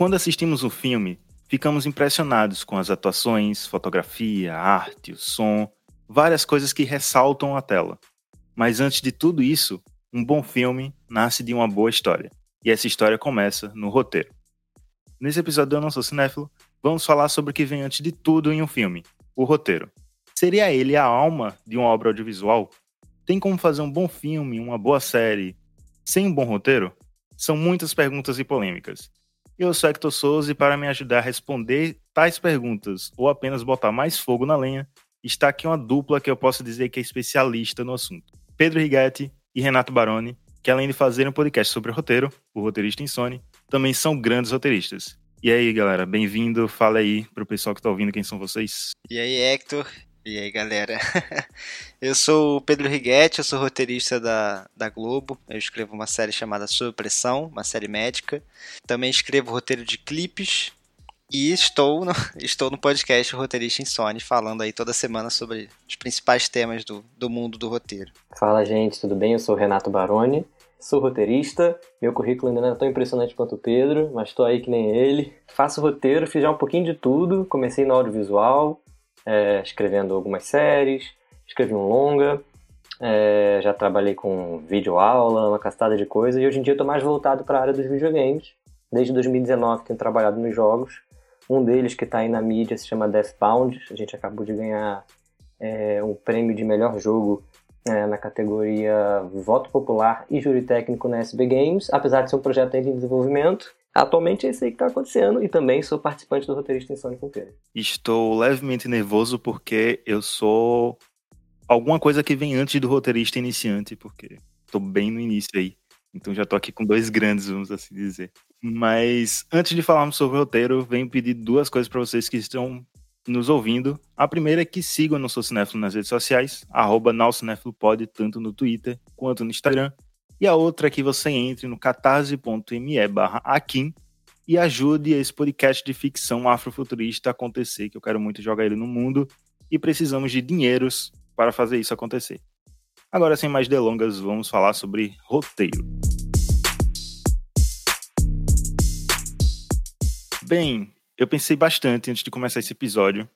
Quando assistimos um filme, ficamos impressionados com as atuações, fotografia, arte, o som, várias coisas que ressaltam a tela. Mas antes de tudo isso, um bom filme nasce de uma boa história. E essa história começa no roteiro. Nesse episódio do Eu Não Sou Cinéfilo, vamos falar sobre o que vem antes de tudo em um filme, o roteiro. Seria ele a alma de uma obra audiovisual? Tem como fazer um bom filme, uma boa série, sem um bom roteiro? São muitas perguntas e polêmicas. Eu sou Hector Souza e para me ajudar a responder tais perguntas ou apenas botar mais fogo na lenha, está aqui uma dupla que eu posso dizer que é especialista no assunto. Pedro Righetti e Renato Baroni, que além de fazerem um podcast sobre roteiro, o roteirista Insone, também são grandes roteiristas. E aí, galera, bem-vindo. Fala aí pro pessoal que tá ouvindo quem são vocês. E aí, Hector. E aí, galera? eu sou o Pedro Righetti, eu sou roteirista da, da Globo. Eu escrevo uma série chamada Sob Pressão, uma série médica. Também escrevo roteiro de clipes. E estou no, estou no podcast Roteirista Insone, falando aí toda semana sobre os principais temas do, do mundo do roteiro. Fala, gente, tudo bem? Eu sou o Renato Baroni, sou roteirista. Meu currículo ainda não é tão impressionante quanto o Pedro, mas estou aí que nem ele. Faço roteiro, fiz já um pouquinho de tudo. Comecei no audiovisual, é, escrevendo algumas séries, escrevi um longa, é, já trabalhei com vídeo aula, uma castada de coisas, e hoje em dia estou mais voltado para a área dos videogames. Desde 2019 tenho trabalhado nos jogos. Um deles que está aí na mídia se chama Deathbound. A gente acabou de ganhar é, um prêmio de melhor jogo é, na categoria Voto Popular e Júri Técnico na SB Games, apesar de ser um projeto ainda em desenvolvimento. Atualmente é isso aí que está acontecendo e também sou participante do roteirista Sonic Inteiro. Estou levemente nervoso porque eu sou alguma coisa que vem antes do roteirista iniciante, porque estou bem no início aí. Então já estou aqui com dois grandes, vamos assim dizer. Mas antes de falarmos sobre o roteiro, venho pedir duas coisas para vocês que estão nos ouvindo. A primeira é que sigam o Sou Cinéfilo nas redes sociais, arroba Pode, tanto no Twitter quanto no Instagram. E a outra é que você entre no catarse.me barra Akin e ajude esse podcast de ficção afrofuturista a acontecer, que eu quero muito jogar ele no mundo e precisamos de dinheiros para fazer isso acontecer. Agora, sem mais delongas, vamos falar sobre roteiro. Bem, eu pensei bastante antes de começar esse episódio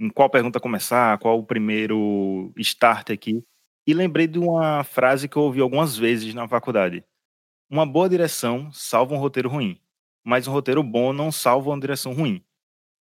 em qual pergunta começar, qual o primeiro start aqui. E lembrei de uma frase que eu ouvi algumas vezes na faculdade. Uma boa direção salva um roteiro ruim, mas um roteiro bom não salva uma direção ruim.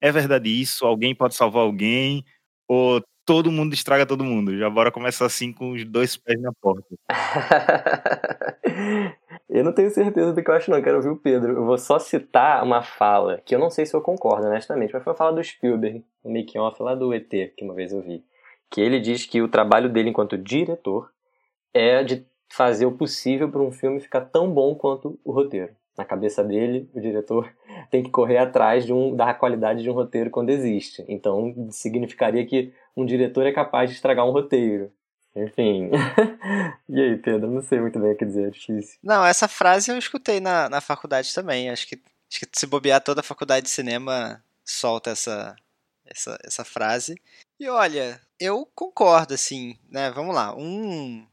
É verdade isso? Alguém pode salvar alguém? Ou todo mundo estraga todo mundo? Já bora começar assim com os dois pés na porta. eu não tenho certeza do que eu acho, não. Quero ouvir o Pedro. Eu vou só citar uma fala que eu não sei se eu concordo, honestamente, mas foi uma fala do Spielberg, no making-off lá do ET, que uma vez eu vi que ele diz que o trabalho dele enquanto diretor é de fazer o possível para um filme ficar tão bom quanto o roteiro. Na cabeça dele, o diretor tem que correr atrás um, da qualidade de um roteiro quando existe. Então, significaria que um diretor é capaz de estragar um roteiro. Enfim. e aí, Pedro? Não sei muito bem o que dizer, é difícil. Não, essa frase eu escutei na, na faculdade também. Acho que, acho que se bobear toda a faculdade de cinema solta essa, essa, essa frase. E olha, eu concordo, assim, né? Vamos lá. Um,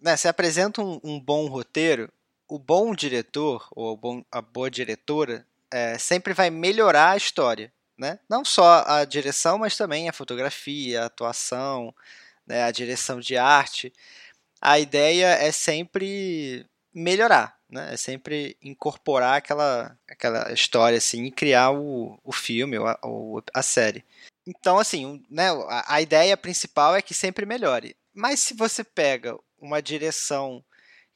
né, se apresenta um, um bom roteiro, o bom diretor ou bom, a boa diretora é, sempre vai melhorar a história, né? Não só a direção, mas também a fotografia, a atuação, né, a direção de arte. A ideia é sempre melhorar, né? É sempre incorporar aquela, aquela história assim e criar o, o filme ou a, ou a série. Então, assim, né, a, a ideia principal é que sempre melhore. Mas se você pega uma direção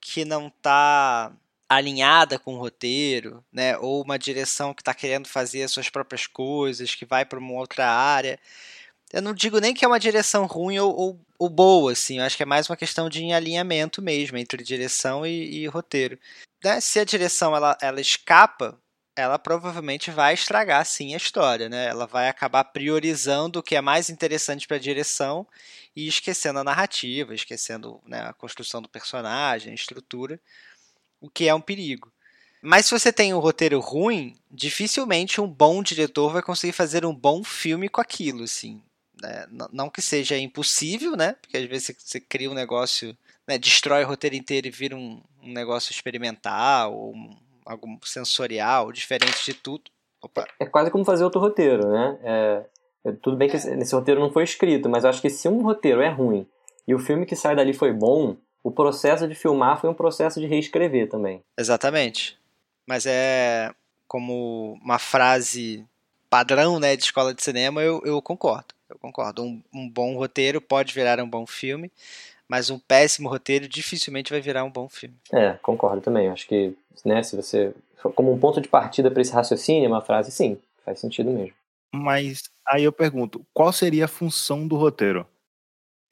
que não está alinhada com o roteiro, né, ou uma direção que está querendo fazer as suas próprias coisas, que vai para uma outra área, eu não digo nem que é uma direção ruim ou, ou, ou, boa, assim, eu acho que é mais uma questão de alinhamento mesmo entre direção e, e roteiro. Né? Se a direção ela, ela escapa ela provavelmente vai estragar sim a história, né? Ela vai acabar priorizando o que é mais interessante para a direção e esquecendo a narrativa, esquecendo né, a construção do personagem, a estrutura, o que é um perigo. Mas se você tem um roteiro ruim, dificilmente um bom diretor vai conseguir fazer um bom filme com aquilo, assim. Né? Não que seja impossível, né? Porque às vezes você cria um negócio, né? destrói o roteiro inteiro e vira um, um negócio experimental ou algo sensorial, diferente de tudo. Opa. É quase como fazer outro roteiro, né? É, é, tudo bem que esse, esse roteiro não foi escrito, mas acho que se um roteiro é ruim e o filme que sai dali foi bom, o processo de filmar foi um processo de reescrever também. Exatamente. Mas é como uma frase padrão né, de escola de cinema, eu, eu concordo. Eu concordo. Um, um bom roteiro pode virar um bom filme, mas um péssimo roteiro dificilmente vai virar um bom filme. É, concordo também. Acho que, né, se você. Como um ponto de partida para esse raciocínio, uma frase, sim, faz sentido mesmo. Mas aí eu pergunto: qual seria a função do roteiro?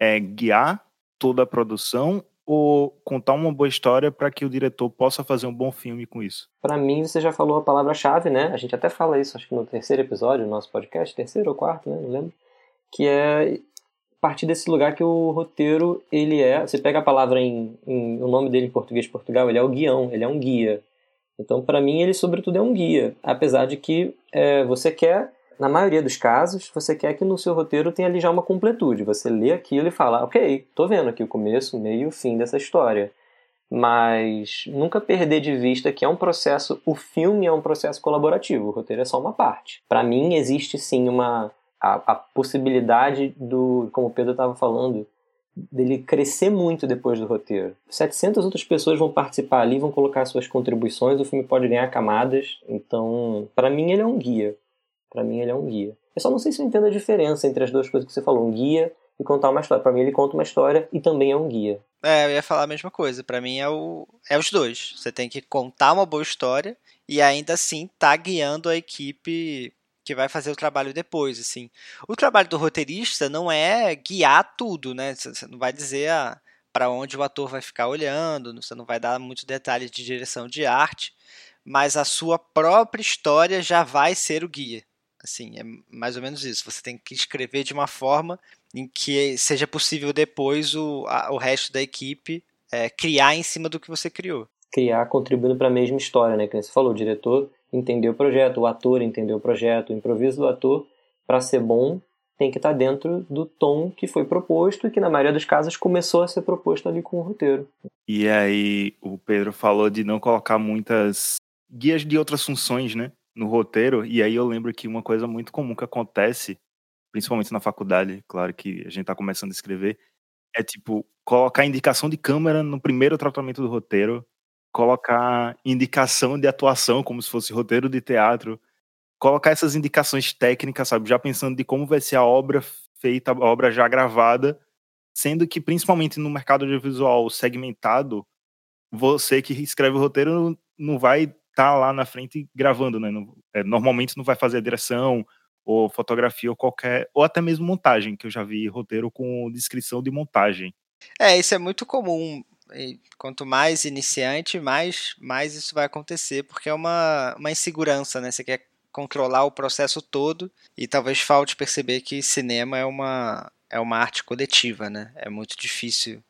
É guiar toda a produção ou contar uma boa história para que o diretor possa fazer um bom filme com isso? Para mim, você já falou a palavra-chave, né? A gente até fala isso, acho que no terceiro episódio do nosso podcast, terceiro ou quarto, né? Não lembro. Que é partir desse lugar que o roteiro, ele é... Você pega a palavra em, em o nome dele em português de Portugal, ele é o guião, ele é um guia. Então, para mim, ele sobretudo é um guia. Apesar de que é, você quer na maioria dos casos, você quer que no seu roteiro tenha ali já uma completude. Você lê aquilo e fala, ok, tô vendo aqui o começo, meio e o fim dessa história. Mas nunca perder de vista que é um processo, o filme é um processo colaborativo, o roteiro é só uma parte. Para mim, existe sim uma a, a possibilidade do, como o Pedro estava falando, dele crescer muito depois do roteiro. 700 outras pessoas vão participar ali, vão colocar suas contribuições, o filme pode ganhar camadas. Então, para mim, ele é um guia. Para mim, ele é um guia. Eu só não sei se eu entendo a diferença entre as duas coisas que você falou, um guia e contar uma história. Para mim, ele conta uma história e também é um guia. É, eu ia falar a mesma coisa. Para mim, é, o... é os dois. Você tem que contar uma boa história e ainda assim tá guiando a equipe que vai fazer o trabalho depois, assim. O trabalho do roteirista não é guiar tudo, né? Você não vai dizer a para onde o ator vai ficar olhando, você não vai dar muitos detalhes de direção de arte, mas a sua própria história já vai ser o guia. Assim, é mais ou menos isso. Você tem que escrever de uma forma em que seja possível depois o, a, o resto da equipe é, criar em cima do que você criou. Criar contribuindo para a mesma história, né? Que você falou, o diretor entendeu o projeto, o ator entendeu o projeto, o improviso do ator, para ser bom, tem que estar tá dentro do tom que foi proposto e que na maioria dos casos começou a ser proposto ali com o roteiro. E aí o Pedro falou de não colocar muitas guias de outras funções, né? no roteiro, e aí eu lembro que uma coisa muito comum que acontece, principalmente na faculdade, claro que a gente tá começando a escrever, é tipo, colocar indicação de câmera no primeiro tratamento do roteiro, colocar indicação de atuação como se fosse roteiro de teatro, colocar essas indicações técnicas, sabe, já pensando de como vai ser a obra feita, a obra já gravada, sendo que principalmente no mercado audiovisual segmentado, você que escreve o roteiro não vai tá lá na frente gravando, né? é, normalmente não vai fazer a direção ou fotografia ou qualquer, ou até mesmo montagem, que eu já vi roteiro com descrição de montagem. É, isso é muito comum. Quanto mais iniciante, mais, mais isso vai acontecer, porque é uma, uma insegurança, né? Você quer controlar o processo todo e talvez falte perceber que cinema é uma, é uma arte coletiva, né? É muito difícil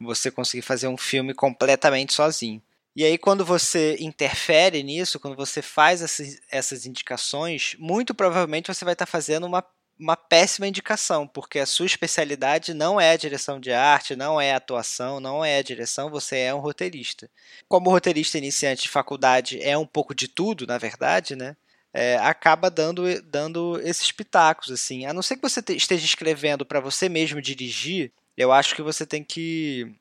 você conseguir fazer um filme completamente sozinho. E aí, quando você interfere nisso, quando você faz essas, essas indicações, muito provavelmente você vai estar fazendo uma, uma péssima indicação, porque a sua especialidade não é a direção de arte, não é a atuação, não é a direção, você é um roteirista. Como roteirista iniciante de faculdade é um pouco de tudo, na verdade, né? É, acaba dando, dando esses pitacos, assim. A não ser que você esteja escrevendo para você mesmo dirigir, eu acho que você tem que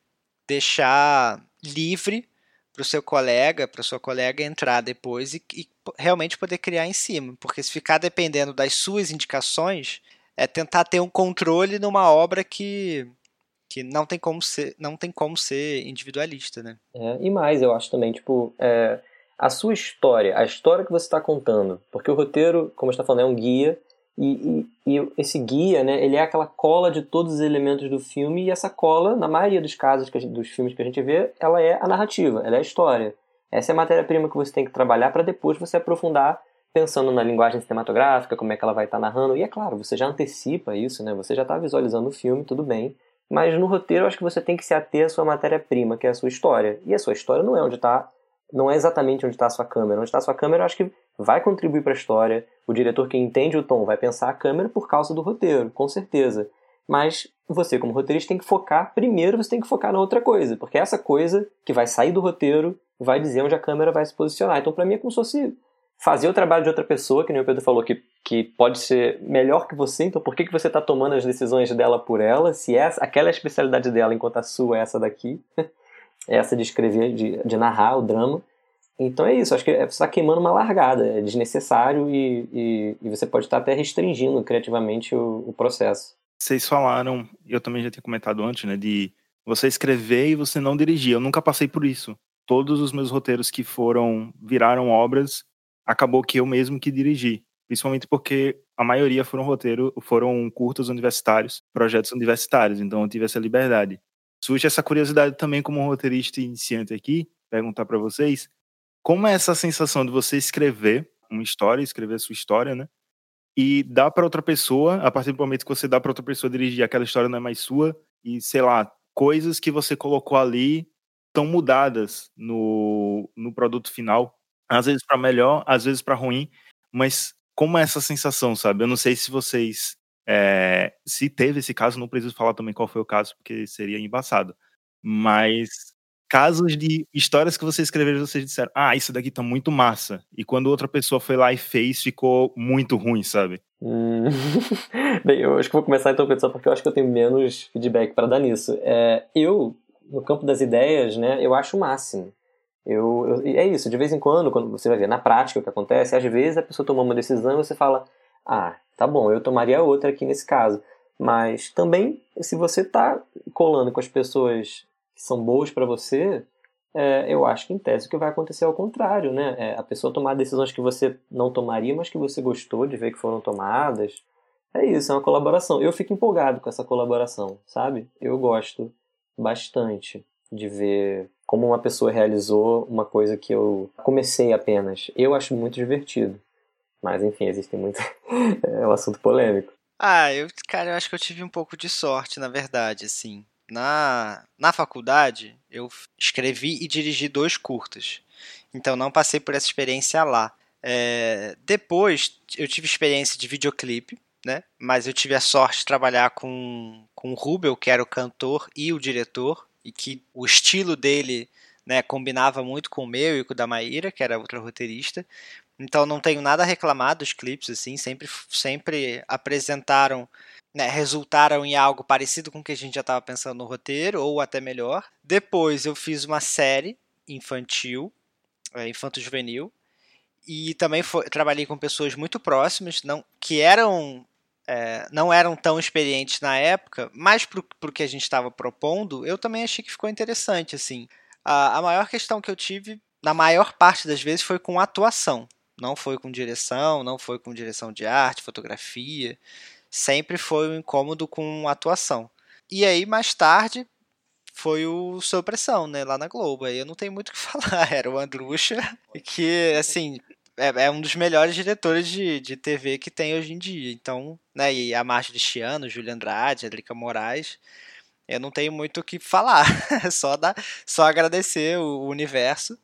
deixar livre para o seu colega, para sua colega entrar depois e, e, realmente poder criar em cima. Porque se ficar dependendo das suas indicações, é tentar ter um controle numa obra que, que não, tem como ser, não tem como ser individualista, né? É, e mais, eu acho também, tipo, é, a sua história, a história que você está contando. Porque o roteiro, como está falando, é um guia e, e, esse guia, né, ele é aquela cola de todos os elementos do filme, e essa cola, na maioria dos casos gente, dos filmes que a gente vê, ela é a narrativa, ela é a história. Essa é a matéria-prima que você tem que trabalhar para depois você aprofundar pensando na linguagem cinematográfica, como é que ela vai estar tá narrando. E é claro, você já antecipa isso, né? Você já está visualizando o filme, tudo bem. Mas no roteiro, eu acho que você tem que se ater à sua matéria-prima, que é a sua história. E a sua história não é onde está não é exatamente onde está a sua câmera. Onde está a sua câmera, eu acho que vai contribuir para a história. O diretor que entende o tom vai pensar a câmera por causa do roteiro, com certeza. Mas você, como roteirista, tem que focar. Primeiro, você tem que focar na outra coisa, porque essa coisa que vai sair do roteiro vai dizer onde a câmera vai se posicionar. Então, para mim, é como se fosse fazer o trabalho de outra pessoa, que nem o Pedro falou, que, que pode ser melhor que você, então por que, que você está tomando as decisões dela por ela, se essa, aquela é a especialidade dela, enquanto a sua é essa daqui, é essa de escrever, de, de narrar o drama. Então é isso, acho que você está queimando uma largada, é desnecessário e, e, e você pode estar até restringindo criativamente o, o processo. Vocês falaram, eu também já tinha comentado antes, né, de você escrever e você não dirigir. Eu nunca passei por isso. Todos os meus roteiros que foram viraram obras, acabou que eu mesmo que dirigi, principalmente porque a maioria foram roteiro, foram curtos universitários, projetos universitários, então eu tive essa liberdade. Surge essa curiosidade também como roteirista iniciante aqui, perguntar para vocês, como é essa sensação de você escrever uma história, escrever a sua história, né? E dar para outra pessoa, a partir do momento que você dá para outra pessoa dirigir, aquela história não é mais sua e sei lá, coisas que você colocou ali estão mudadas no, no produto final às vezes para melhor, às vezes para ruim, mas como é essa sensação, sabe? Eu não sei se vocês. É, se teve esse caso, não preciso falar também qual foi o caso, porque seria embaçado. Mas casos de histórias que vocês escreveram, vocês disseram, ah, isso daqui tá muito massa. E quando outra pessoa foi lá e fez, ficou muito ruim, sabe? Hum... Bem, eu acho que vou começar então, Pedro, porque eu acho que eu tenho menos feedback para dar nisso. É, eu, no campo das ideias, né, eu acho o máximo. Eu, eu, é isso, de vez em quando, quando você vai ver na prática o que acontece, às vezes a pessoa tomou uma decisão e você fala, ah, tá bom, eu tomaria outra aqui nesse caso. Mas também, se você tá colando com as pessoas que são boas para você, é, eu acho que em tese o que vai acontecer é o contrário, né? É a pessoa tomar decisões que você não tomaria, mas que você gostou de ver que foram tomadas. É isso, é uma colaboração. Eu fico empolgado com essa colaboração, sabe? Eu gosto bastante de ver como uma pessoa realizou uma coisa que eu comecei apenas. Eu acho muito divertido. Mas enfim, existem muitos. é um assunto polêmico. Ah, eu, cara, eu acho que eu tive um pouco de sorte, na verdade, assim. Na, na faculdade, eu escrevi e dirigi dois curtas. Então não passei por essa experiência lá. É, depois eu tive experiência de videoclipe, né? Mas eu tive a sorte de trabalhar com, com o Rubel, que era o cantor e o diretor e que o estilo dele né, combinava muito com o meu e com o da Maíra, que era outra roteirista. Então não tenho nada a reclamar dos clipes, assim, sempre, sempre apresentaram, né, resultaram em algo parecido com o que a gente já estava pensando no roteiro, ou até melhor. Depois eu fiz uma série infantil, é, infanto-juvenil, e também foi, trabalhei com pessoas muito próximas, não, que eram é, não eram tão experientes na época, mas para o que a gente estava propondo, eu também achei que ficou interessante. assim. A, a maior questão que eu tive, na maior parte das vezes, foi com atuação. Não foi com direção, não foi com direção de arte, fotografia. Sempre foi um incômodo com atuação. E aí, mais tarde, foi o Sob Pressão, né, lá na Globo. Aí eu não tenho muito o que falar. Era o Andrucha, que, assim, é, é, um dos melhores diretores de, de TV que tem hoje em dia. Então, né, e a Márcia de Chiano, Júlia Andrade, Adrica Moraes, eu não tenho muito o que falar. só, só agradecer o, o universo,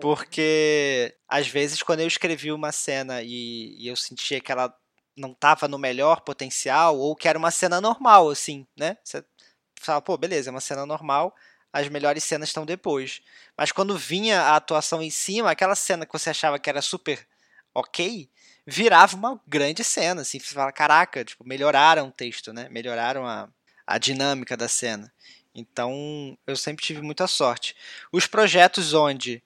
porque às vezes quando eu escrevi uma cena e, e eu sentia que ela não estava no melhor potencial, ou que era uma cena normal, assim, né? Você fala, pô, beleza, é uma cena normal, as melhores cenas estão depois. Mas quando vinha a atuação em cima, aquela cena que você achava que era super ok, virava uma grande cena, assim, você fala, caraca, tipo, melhoraram o texto, né? Melhoraram a, a dinâmica da cena. Então, eu sempre tive muita sorte. Os projetos onde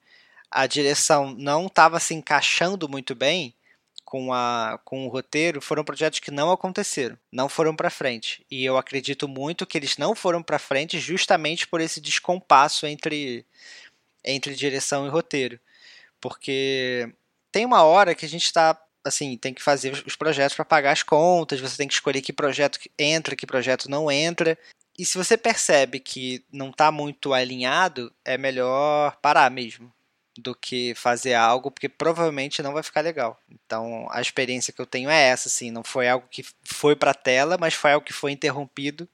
a direção não estava se encaixando muito bem, com, a, com o roteiro foram projetos que não aconteceram, não foram para frente. E eu acredito muito que eles não foram para frente justamente por esse descompasso entre, entre direção e roteiro. Porque tem uma hora que a gente está assim, tem que fazer os projetos para pagar as contas, você tem que escolher que projeto entra, que projeto não entra. E se você percebe que não está muito alinhado, é melhor parar mesmo do que fazer algo, porque provavelmente não vai ficar legal. Então, a experiência que eu tenho é essa, assim, não foi algo que foi para a tela, mas foi algo que foi interrompido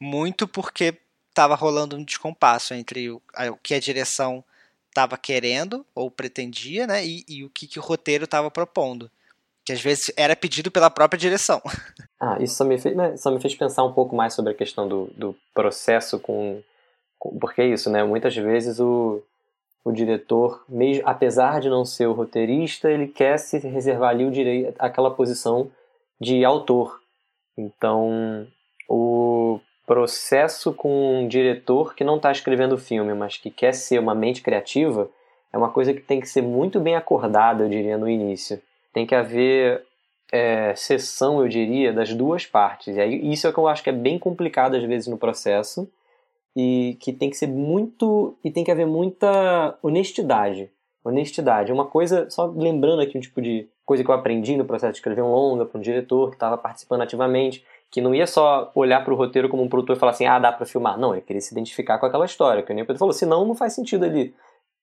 muito porque estava rolando um descompasso entre o, o que a direção estava querendo ou pretendia, né, e, e o que, que o roteiro estava propondo, que às vezes era pedido pela própria direção. Ah, isso só me fez, né, só me fez pensar um pouco mais sobre a questão do, do processo com, com porque é isso, né, muitas vezes o o diretor, mesmo, apesar de não ser o roteirista, ele quer se reservar ali o direito, aquela posição de autor. Então, o processo com um diretor que não está escrevendo o filme, mas que quer ser uma mente criativa, é uma coisa que tem que ser muito bem acordada, eu diria, no início. Tem que haver é, sessão, eu diria, das duas partes. E aí, isso é que eu acho que é bem complicado às vezes no processo e que tem que ser muito e tem que haver muita honestidade. Honestidade. Uma coisa, só lembrando aqui um tipo de coisa que eu aprendi no processo de escrever um longa para um diretor que estava participando ativamente, que não ia só olhar para o roteiro como um produtor e falar assim, ah, dá para filmar. Não, ele queria se identificar com aquela história, que o Pedro falou, senão não faz sentido ele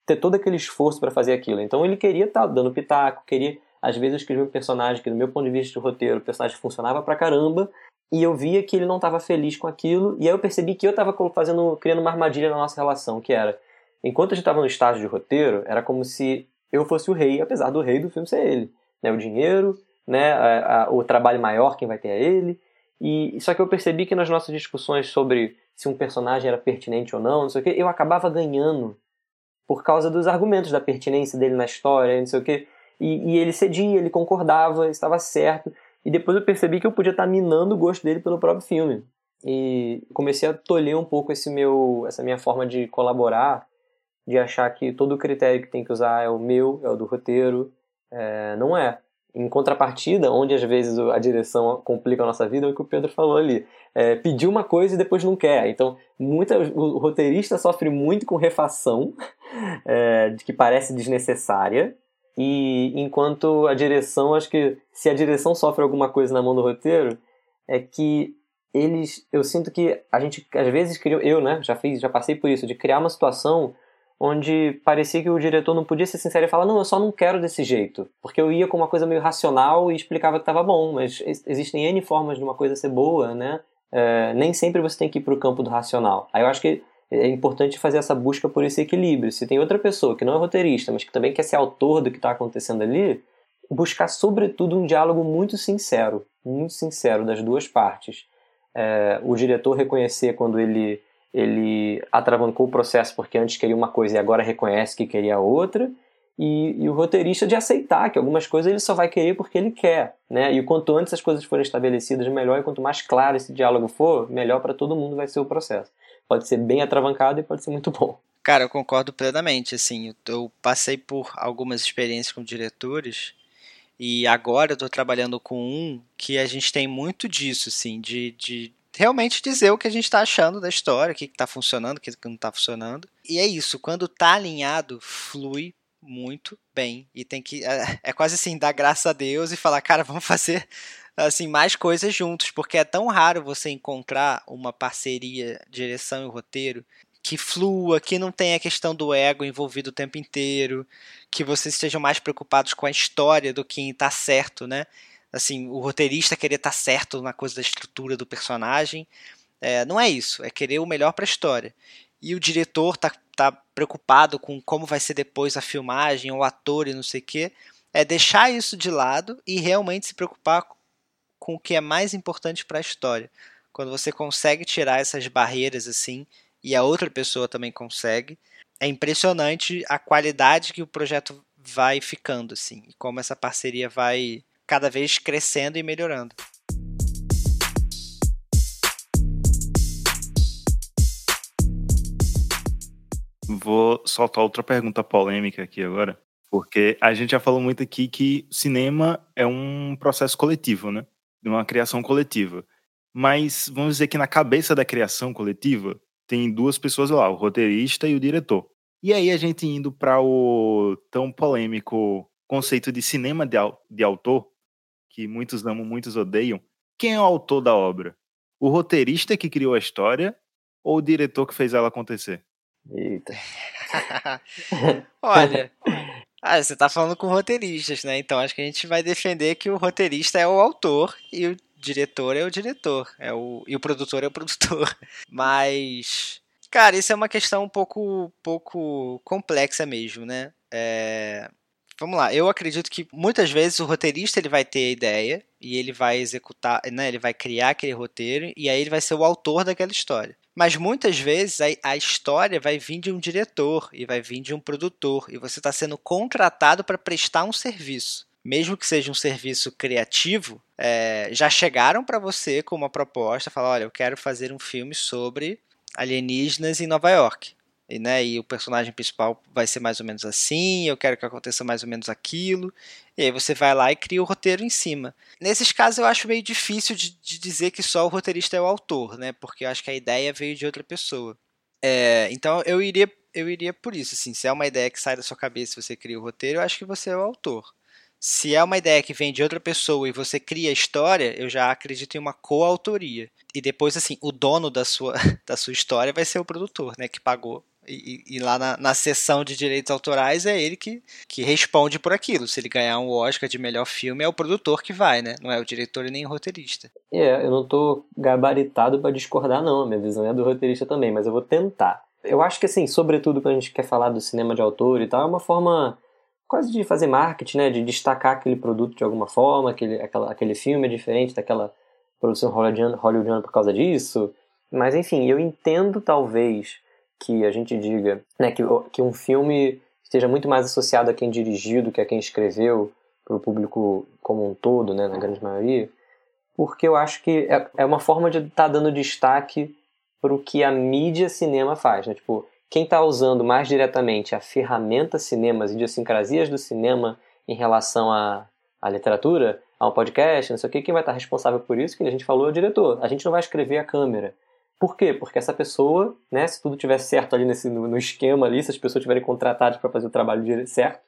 ter todo aquele esforço para fazer aquilo. Então ele queria estar tá dando pitaco, queria às vezes eu escrevi um personagem que, do meu ponto de vista de roteiro, o personagem funcionava pra caramba, e eu via que ele não estava feliz com aquilo, e aí eu percebi que eu estava fazendo, criando uma armadilha na nossa relação, que era, enquanto a gente estava no estágio de roteiro, era como se eu fosse o rei, apesar do rei do filme ser ele. Né? O dinheiro, né? A, a, o trabalho maior, quem vai ter é ele. E só que eu percebi que nas nossas discussões sobre se um personagem era pertinente ou não, não sei o que, eu acabava ganhando por causa dos argumentos da pertinência dele na história, não sei o que. E, e ele cedia, ele concordava, estava certo. E depois eu percebi que eu podia estar minando o gosto dele pelo próprio filme. E comecei a tolher um pouco esse meu, essa minha forma de colaborar, de achar que todo o critério que tem que usar é o meu, é o do roteiro. É, não é. Em contrapartida, onde às vezes a direção complica a nossa vida, é o que o Pedro falou ali. É, pedir uma coisa e depois não quer. Então, muita, o roteirista sofre muito com refação, é, que parece desnecessária, e enquanto a direção, acho que se a direção sofre alguma coisa na mão do roteiro, é que eles, eu sinto que a gente às vezes criou, eu, né, já fiz, já passei por isso, de criar uma situação onde parecia que o diretor não podia ser sincero e falar, não, eu só não quero desse jeito. Porque eu ia com uma coisa meio racional e explicava que estava bom, mas existem N formas de uma coisa ser boa, né? É, nem sempre você tem que ir para o campo do racional. Aí eu acho que é importante fazer essa busca por esse equilíbrio. Se tem outra pessoa que não é roteirista, mas que também quer ser autor do que está acontecendo ali, buscar sobretudo um diálogo muito sincero, muito sincero das duas partes. É, o diretor reconhecer quando ele ele atravancou o processo porque antes queria uma coisa e agora reconhece que queria outra, e, e, o roteirista de aceitar que algumas coisas ele só vai querer porque ele quer, né? E quanto antes as coisas forem estabelecidas, melhor, e quanto mais claro esse diálogo for, melhor para todo mundo vai ser o processo pode ser bem atravancado e pode ser muito bom. Cara, eu concordo plenamente. Assim, eu passei por algumas experiências com diretores e agora eu estou trabalhando com um que a gente tem muito disso, assim, de, de realmente dizer o que a gente está achando da história, o que está funcionando, o que não está funcionando. E é isso, quando está alinhado, flui muito bem. E tem que. É, é quase assim, dar graças a Deus e falar, cara, vamos fazer assim mais coisas juntos, porque é tão raro você encontrar uma parceria, direção e roteiro que flua, que não tenha a questão do ego envolvido o tempo inteiro, que vocês estejam mais preocupados com a história do que em estar tá certo, né? Assim, o roteirista querer estar tá certo na coisa da estrutura do personagem, é, não é isso, é querer o melhor para a história. E o diretor tá, tá preocupado com como vai ser depois a filmagem, o ator e não sei o quê, é deixar isso de lado e realmente se preocupar com o que é mais importante para a história. Quando você consegue tirar essas barreiras assim, e a outra pessoa também consegue, é impressionante a qualidade que o projeto vai ficando assim, e como essa parceria vai cada vez crescendo e melhorando. Vou soltar outra pergunta polêmica aqui agora, porque a gente já falou muito aqui que cinema é um processo coletivo, né? De uma criação coletiva. Mas vamos dizer que na cabeça da criação coletiva tem duas pessoas lá, o roteirista e o diretor. E aí a gente indo para o tão polêmico conceito de cinema de, de autor, que muitos amam, muitos odeiam. Quem é o autor da obra? O roteirista que criou a história ou o diretor que fez ela acontecer? Eita. Olha, ah, você tá falando com roteiristas, né? Então acho que a gente vai defender que o roteirista é o autor e o diretor é o diretor, é o e o produtor é o produtor. Mas cara, isso é uma questão um pouco pouco complexa mesmo, né? É... Vamos lá, eu acredito que muitas vezes o roteirista ele vai ter a ideia e ele vai executar, né, ele vai criar aquele roteiro e aí ele vai ser o autor daquela história. Mas muitas vezes a, a história vai vir de um diretor e vai vir de um produtor, e você está sendo contratado para prestar um serviço. Mesmo que seja um serviço criativo, é, já chegaram para você com uma proposta, falar, olha, eu quero fazer um filme sobre alienígenas em Nova York. E, né, e o personagem principal vai ser mais ou menos assim, eu quero que aconteça mais ou menos aquilo. E aí você vai lá e cria o roteiro em cima. Nesses casos eu acho meio difícil de, de dizer que só o roteirista é o autor, né? Porque eu acho que a ideia veio de outra pessoa. É, então eu iria, eu iria por isso. Assim, se é uma ideia que sai da sua cabeça e você cria o roteiro, eu acho que você é o autor. Se é uma ideia que vem de outra pessoa e você cria a história, eu já acredito em uma coautoria. E depois, assim, o dono da sua, da sua história vai ser o produtor, né? Que pagou e, e, lá na, na sessão de direitos autorais é ele que, que responde por aquilo. Se ele ganhar um Oscar de melhor filme, é o produtor que vai, né? Não é o diretor e nem o roteirista. É, eu não tô gabaritado para discordar, não. A minha visão é do roteirista também, mas eu vou tentar. Eu acho que, assim, sobretudo quando a gente quer falar do cinema de autor e tal, é uma forma quase de fazer marketing, né? De destacar aquele produto de alguma forma, aquele, aquela, aquele filme é diferente daquela produção hollywoodiana, hollywoodiana por causa disso. Mas, enfim, eu entendo, talvez que a gente diga né, que, que um filme esteja muito mais associado a quem dirigiu do que a quem escreveu, para o público como um todo, né, na grande maioria, porque eu acho que é, é uma forma de estar tá dando destaque para o que a mídia cinema faz. Né? Tipo, quem está usando mais diretamente a ferramenta cinema, as idiosincrasias do cinema em relação à, à literatura, ao podcast, não sei o que, quem vai estar tá responsável por isso, que a gente falou, é o diretor. A gente não vai escrever a câmera. Por quê? Porque essa pessoa, né, se tudo tiver certo ali nesse, no, no esquema ali, se as pessoas tiverem contratadas para fazer o trabalho certo,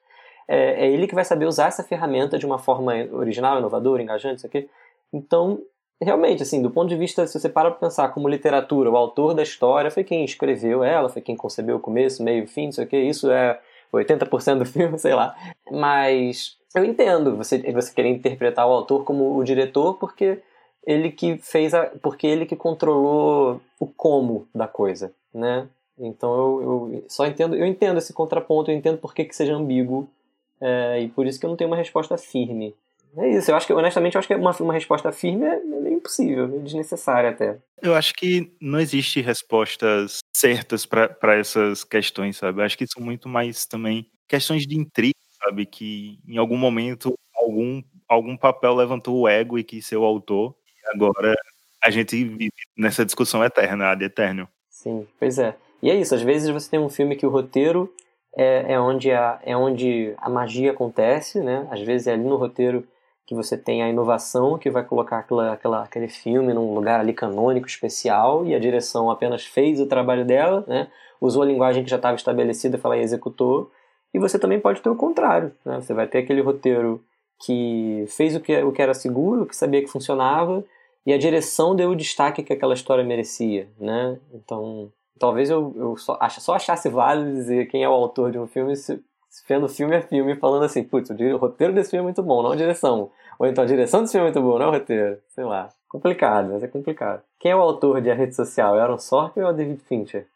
é, é, ele que vai saber usar essa ferramenta de uma forma original, inovadora, engajante, isso aqui. Então, realmente, assim, do ponto de vista, se você para para pensar como literatura, o autor da história foi quem escreveu ela, foi quem concebeu o começo, meio, fim, isso aqui, isso é 80% do filme, sei lá. Mas eu entendo você, você querer interpretar o autor como o diretor, porque ele que fez a, porque ele que controlou o como da coisa, né? Então eu, eu só entendo, eu entendo esse contraponto, eu entendo por que, que seja ambíguo é, e por isso que eu não tenho uma resposta firme. É isso, eu acho que, honestamente, eu acho que uma, uma resposta firme é, é impossível, é desnecessária até. Eu acho que não existe respostas certas para essas questões, sabe? Eu acho que são muito mais também questões de intriga, sabe? Que em algum momento algum, algum papel levantou o ego e quis ser o autor agora a gente vive nessa discussão eterna, ad eterno. Sim, pois é. E é isso, às vezes você tem um filme que o roteiro é, é, onde, a, é onde a magia acontece, né? Às vezes é ali no roteiro que você tem a inovação que vai colocar aquela, aquela, aquele filme num lugar ali canônico, especial, e a direção apenas fez o trabalho dela, né? usou a linguagem que já estava estabelecida, lá e executou. E você também pode ter o contrário, né? Você vai ter aquele roteiro que fez o que, o que era seguro, que sabia que funcionava, e a direção deu o destaque que aquela história merecia, né? Então, talvez eu, eu só, só achasse válido dizer quem é o autor de um filme se, vendo filme é filme, falando assim, putz, o roteiro desse filme é muito bom, não a direção. Ou então a direção desse filme é muito boa, não o roteiro. Sei lá. Complicado, mas é complicado. Quem é o autor de A Rede Social? É Aaron Sorkin ou é o David Fincher?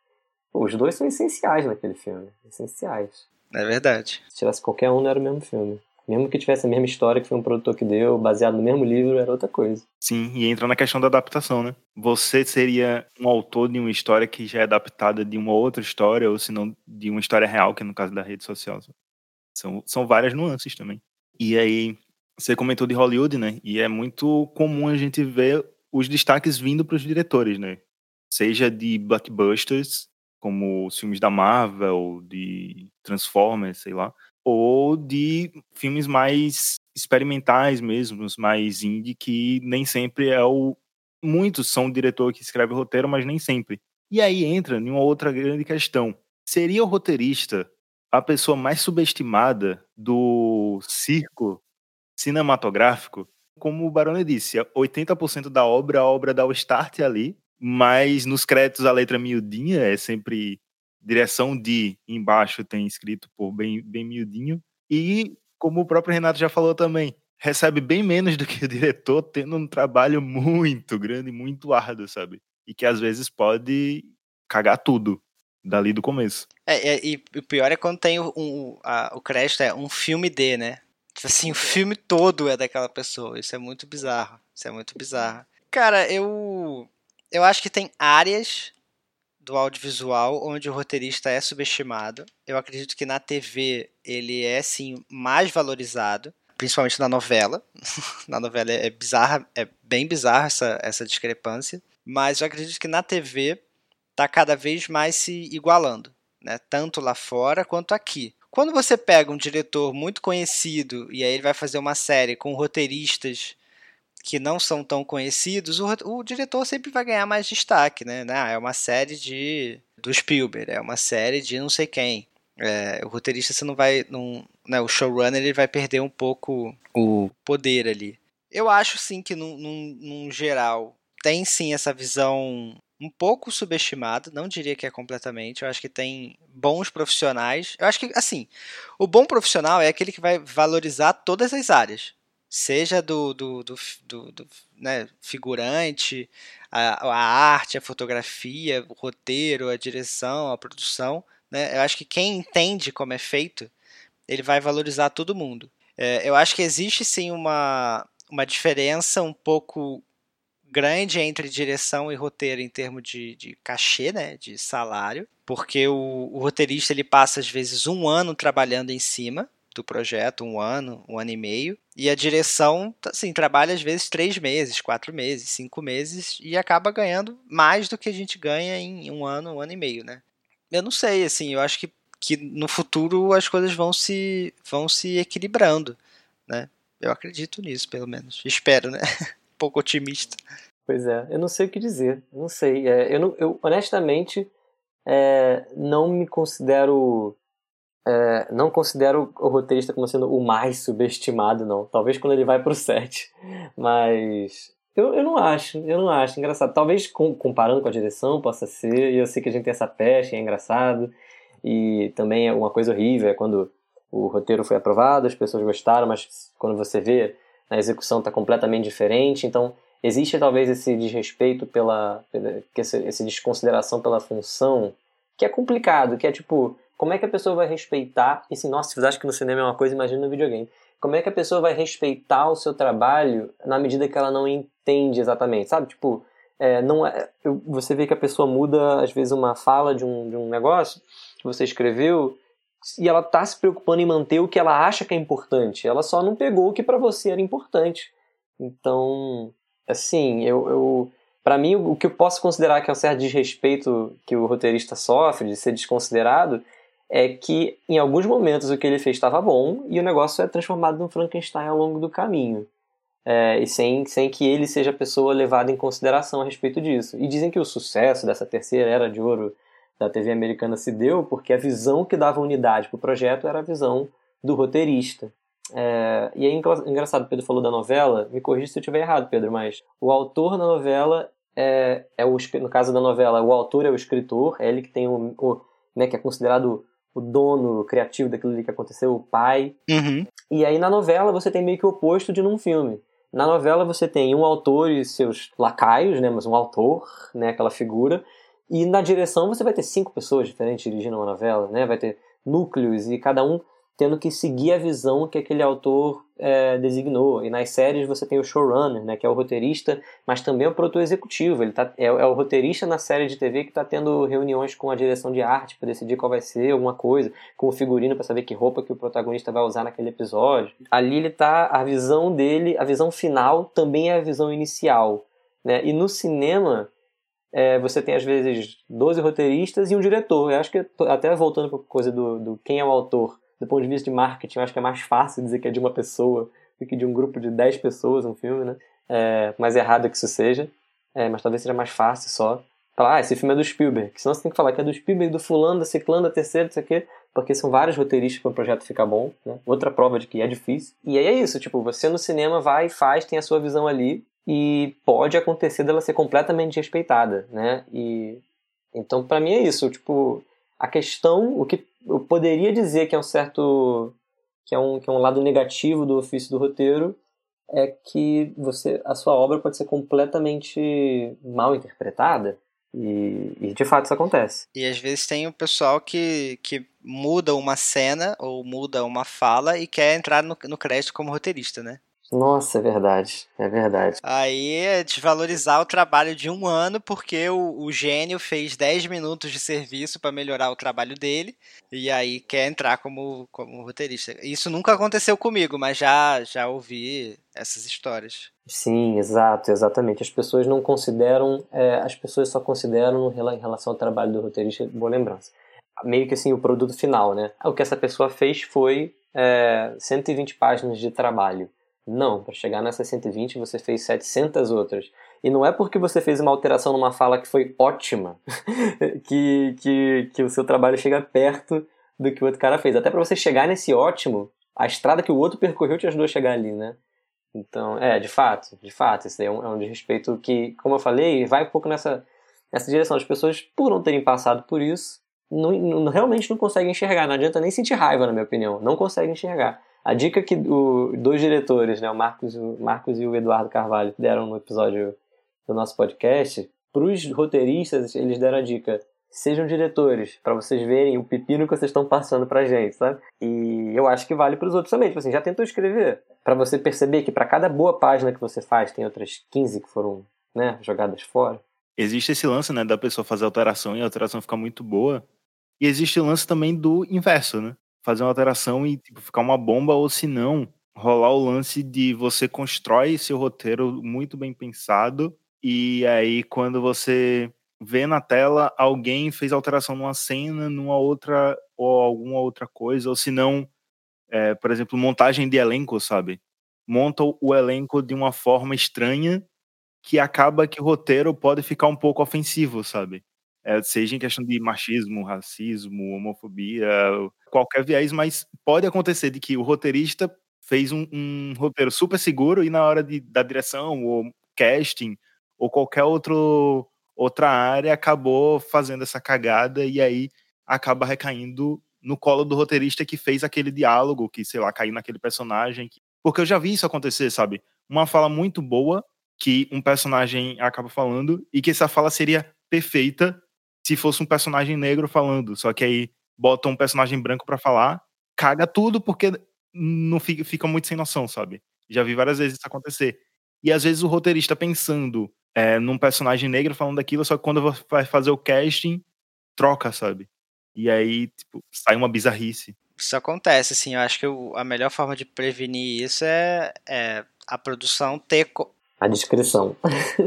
Pô, os dois são essenciais naquele filme. Essenciais. É verdade. Se tivesse qualquer um, não era o mesmo filme. Mesmo que tivesse a mesma história, que foi um produtor que deu, baseado no mesmo livro, era outra coisa. Sim, e entra na questão da adaptação, né? Você seria um autor de uma história que já é adaptada de uma outra história, ou se não de uma história real, que é no caso da rede social. São, são várias nuances também. E aí, você comentou de Hollywood, né? E é muito comum a gente ver os destaques vindo para os diretores, né? Seja de blockbusters, como os filmes da Marvel, de Transformers, sei lá, ou de filmes mais experimentais mesmo, mais indie, que nem sempre é o. Muitos são o diretor que escreve o roteiro, mas nem sempre. E aí entra em uma outra grande questão. Seria o roteirista a pessoa mais subestimada do círculo cinematográfico? Como o Barone disse, 80% da obra, a obra dá o start ali, mas nos créditos a letra miudinha é sempre direção de embaixo tem escrito por bem, bem miudinho. E, como o próprio Renato já falou também, recebe bem menos do que o diretor, tendo um trabalho muito grande, muito árduo, sabe? E que às vezes pode cagar tudo dali do começo. É, é e o pior é quando tem o, um, a, o crédito, é um filme de, né? Tipo assim, o filme todo é daquela pessoa. Isso é muito bizarro. Isso é muito bizarro. Cara, eu. Eu acho que tem áreas do audiovisual onde o roteirista é subestimado. Eu acredito que na TV ele é sim mais valorizado, principalmente na novela. na novela é bizarra, é bem bizarra essa, essa discrepância, mas eu acredito que na TV está cada vez mais se igualando, né? Tanto lá fora quanto aqui. Quando você pega um diretor muito conhecido e aí ele vai fazer uma série com roteiristas que não são tão conhecidos, o, o diretor sempre vai ganhar mais destaque, né? Ah, é uma série de do Spielberg, é uma série de não sei quem. É, o roteirista você não vai, não, né, o showrunner ele vai perder um pouco o poder ali. Eu acho sim que num, num, num geral tem sim essa visão um pouco subestimada, não diria que é completamente. Eu acho que tem bons profissionais. Eu acho que assim, o bom profissional é aquele que vai valorizar todas as áreas seja do, do, do, do, do né, figurante, a, a, arte, a fotografia, o roteiro, a direção, a produção. Né? Eu acho que quem entende como é feito, ele vai valorizar todo mundo. É, eu acho que existe sim uma, uma diferença um pouco grande entre direção e roteiro em termos de, de cachê, né, de salário, porque o, o roteirista ele passa às vezes um ano trabalhando em cima do projeto, um ano, um ano e meio. E a direção, assim, trabalha às vezes três meses, quatro meses, cinco meses e acaba ganhando mais do que a gente ganha em um ano, um ano e meio, né? Eu não sei, assim, eu acho que, que no futuro as coisas vão se, vão se equilibrando, né? Eu acredito nisso, pelo menos. Espero, né? um pouco otimista. Pois é, eu não sei o que dizer, não sei. É, eu, não, eu honestamente é, não me considero é, não considero o roteirista como sendo o mais subestimado, não. Talvez quando ele vai pro set. Mas eu, eu não acho, eu não acho. Engraçado. Talvez com, comparando com a direção possa ser. E eu sei que a gente tem essa peste, é engraçado. E também é uma coisa horrível, é quando o roteiro foi aprovado, as pessoas gostaram, mas quando você vê, a execução está completamente diferente. Então, existe talvez esse desrespeito pela, esse desconsideração pela função, que é complicado, que é tipo, como é que a pessoa vai respeitar? E se, nossa, você acha que no cinema é uma coisa, imagina no videogame. Como é que a pessoa vai respeitar o seu trabalho na medida que ela não entende exatamente, sabe? Tipo, é, não é, você vê que a pessoa muda, às vezes, uma fala de um, de um negócio que você escreveu e ela está se preocupando em manter o que ela acha que é importante. Ela só não pegou o que para você era importante. Então, assim, eu, eu para mim, o que eu posso considerar que é um certo desrespeito que o roteirista sofre de ser desconsiderado é que em alguns momentos o que ele fez estava bom e o negócio é transformado num Frankenstein ao longo do caminho. É, e sem, sem que ele seja a pessoa levada em consideração a respeito disso. E dizem que o sucesso dessa terceira era de ouro da TV americana se deu porque a visão que dava unidade para o projeto era a visão do roteirista. É, e é engraçado, Pedro falou da novela, me corrija se eu estiver errado, Pedro, mas o autor da novela é, é o, no caso da novela, o autor é o escritor, é ele que tem o, o né, que é considerado o dono criativo daquilo que aconteceu, o pai. Uhum. E aí na novela você tem meio que o oposto de num filme. Na novela você tem um autor e seus lacaios, né, mas um autor, né, aquela figura. E na direção você vai ter cinco pessoas diferentes dirigindo uma novela, né? Vai ter núcleos e cada um tendo que seguir a visão que aquele autor é, designou. E nas séries você tem o showrunner, né, que é o roteirista, mas também é o produtor executivo. Ele tá, é, é o roteirista na série de TV que está tendo reuniões com a direção de arte para decidir qual vai ser alguma coisa, com o figurino para saber que roupa que o protagonista vai usar naquele episódio. Ali ele tá, a visão dele, a visão final também é a visão inicial. Né? E no cinema, é, você tem às vezes 12 roteiristas e um diretor. Eu acho que, até voltando para a coisa do, do quem é o autor, do ponto de vista de marketing, eu acho que é mais fácil dizer que é de uma pessoa do que de um grupo de 10 pessoas um filme, né? É, mais errado que isso seja, é, mas talvez seja mais fácil só falar, ah, esse filme é do Spielberg. Senão você tem que falar que é do Spielberg, do fulano, da ciclano, da terceira, não sei o quê, porque são vários roteiristas para o projeto ficar bom, né? Outra prova de que é difícil. E aí é isso, tipo, você no cinema vai, faz, tem a sua visão ali, e pode acontecer dela ser completamente respeitada, né? E então para mim é isso, tipo, a questão, o que eu poderia dizer que é um certo que é um, que é um lado negativo do ofício do roteiro é que você a sua obra pode ser completamente mal interpretada e, e, de fato isso acontece. E às vezes tem o pessoal que, que muda uma cena ou muda uma fala e quer entrar no, no crédito como roteirista, né? Nossa, é verdade, é verdade. Aí é desvalorizar o trabalho de um ano porque o, o gênio fez 10 minutos de serviço para melhorar o trabalho dele e aí quer entrar como, como roteirista. Isso nunca aconteceu comigo, mas já, já ouvi essas histórias. Sim, exato, exatamente. As pessoas não consideram, é, as pessoas só consideram em relação ao trabalho do roteirista, boa lembrança. Meio que assim, o produto final, né? O que essa pessoa fez foi é, 120 páginas de trabalho não, para chegar nessas 120 você fez 700 outras. E não é porque você fez uma alteração numa fala que foi ótima que, que, que o seu trabalho chega perto do que o outro cara fez. Até para você chegar nesse ótimo, a estrada que o outro percorreu te ajudou a chegar ali, né? Então, é, de fato, de fato, isso é um, é um desrespeito que, como eu falei, vai um pouco nessa, nessa direção. As pessoas, por não terem passado por isso, não, não, realmente não conseguem enxergar. Não adianta nem sentir raiva, na minha opinião. Não conseguem enxergar. A dica que os dois diretores, né, o Marcos, o Marcos e o Eduardo Carvalho, deram no episódio do nosso podcast, para os roteiristas, eles deram a dica: sejam diretores, para vocês verem o pepino que vocês estão passando pra gente, sabe? E eu acho que vale para os outros também. Tipo assim, já tentou escrever? Para você perceber que para cada boa página que você faz, tem outras 15 que foram né, jogadas fora. Existe esse lance, né, da pessoa fazer alteração e a alteração ficar muito boa. E existe o lance também do inverso, né? Fazer uma alteração e tipo, ficar uma bomba, ou se não, rolar o lance de você constrói seu roteiro muito bem pensado, e aí quando você vê na tela, alguém fez alteração numa cena, numa outra, ou alguma outra coisa, ou se não, é, por exemplo, montagem de elenco, sabe? Monta o elenco de uma forma estranha que acaba que o roteiro pode ficar um pouco ofensivo, sabe? É, seja em questão de machismo, racismo, homofobia, qualquer viés, mas pode acontecer de que o roteirista fez um, um roteiro super seguro e na hora de, da direção ou casting ou qualquer outro, outra área acabou fazendo essa cagada e aí acaba recaindo no colo do roteirista que fez aquele diálogo, que, sei lá, caiu naquele personagem. Porque eu já vi isso acontecer, sabe? Uma fala muito boa que um personagem acaba falando e que essa fala seria perfeita se fosse um personagem negro falando. Só que aí bota um personagem branco para falar, caga tudo porque não fica, fica muito sem noção, sabe? Já vi várias vezes isso acontecer. E às vezes o roteirista pensando é, num personagem negro falando daquilo, só que quando vai fazer o casting, troca, sabe? E aí, tipo, sai uma bizarrice. Isso acontece, assim, eu acho que a melhor forma de prevenir isso é, é a produção ter. A descrição.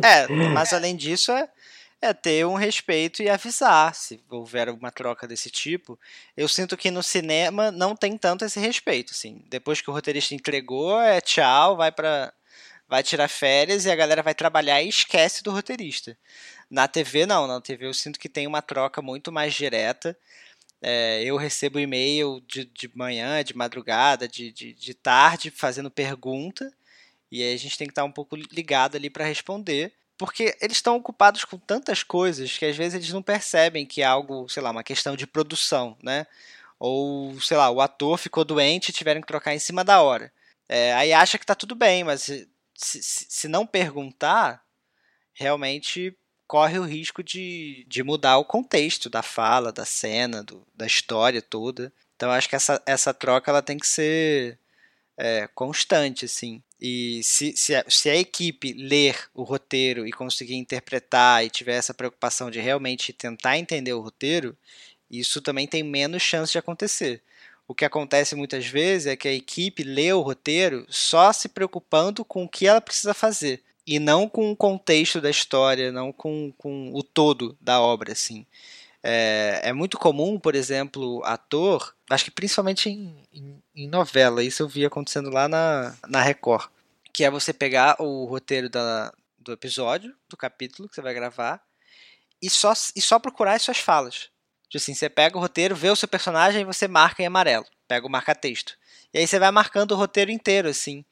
É, mas além disso é é ter um respeito e avisar se houver alguma troca desse tipo. Eu sinto que no cinema não tem tanto esse respeito, assim. Depois que o roteirista entregou, é tchau, vai para vai tirar férias e a galera vai trabalhar e esquece do roteirista. Na TV não, na TV eu sinto que tem uma troca muito mais direta. É, eu recebo e-mail de, de manhã, de madrugada, de, de, de tarde, fazendo pergunta. E aí a gente tem que estar um pouco ligado ali para responder porque eles estão ocupados com tantas coisas que às vezes eles não percebem que é algo, sei lá, uma questão de produção, né? Ou, sei lá, o ator ficou doente e tiveram que trocar em cima da hora. É, aí acha que tá tudo bem, mas se, se, se, não perguntar, realmente corre o risco de, de mudar o contexto da fala, da cena, do, da história toda. Então acho que essa, essa troca ela tem que ser é, constante, assim. E se, se, a, se a equipe ler o roteiro e conseguir interpretar e tiver essa preocupação de realmente tentar entender o roteiro, isso também tem menos chance de acontecer. O que acontece muitas vezes é que a equipe lê o roteiro só se preocupando com o que ela precisa fazer e não com o contexto da história, não com, com o todo da obra, assim. É, é muito comum, por exemplo, ator, acho que principalmente em, em, em, novela, isso eu vi acontecendo lá na, na Record, que é você pegar o roteiro da, do episódio, do capítulo que você vai gravar, e só, e só procurar as suas falas. Tipo assim, você pega o roteiro, vê o seu personagem e você marca em amarelo, pega o marca-texto. E aí você vai marcando o roteiro inteiro, assim.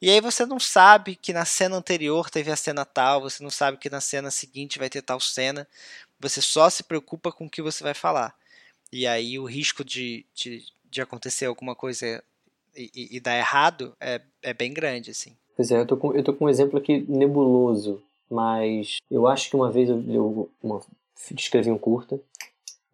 E aí você não sabe que na cena anterior teve a cena tal, você não sabe que na cena seguinte vai ter tal cena. Você só se preocupa com o que você vai falar. E aí o risco de, de, de acontecer alguma coisa e, e, dar errado é, é bem grande, assim. Pois é, eu tô, com, eu tô com um exemplo aqui nebuloso, mas eu acho que uma vez eu, eu uma, escrevi um curta,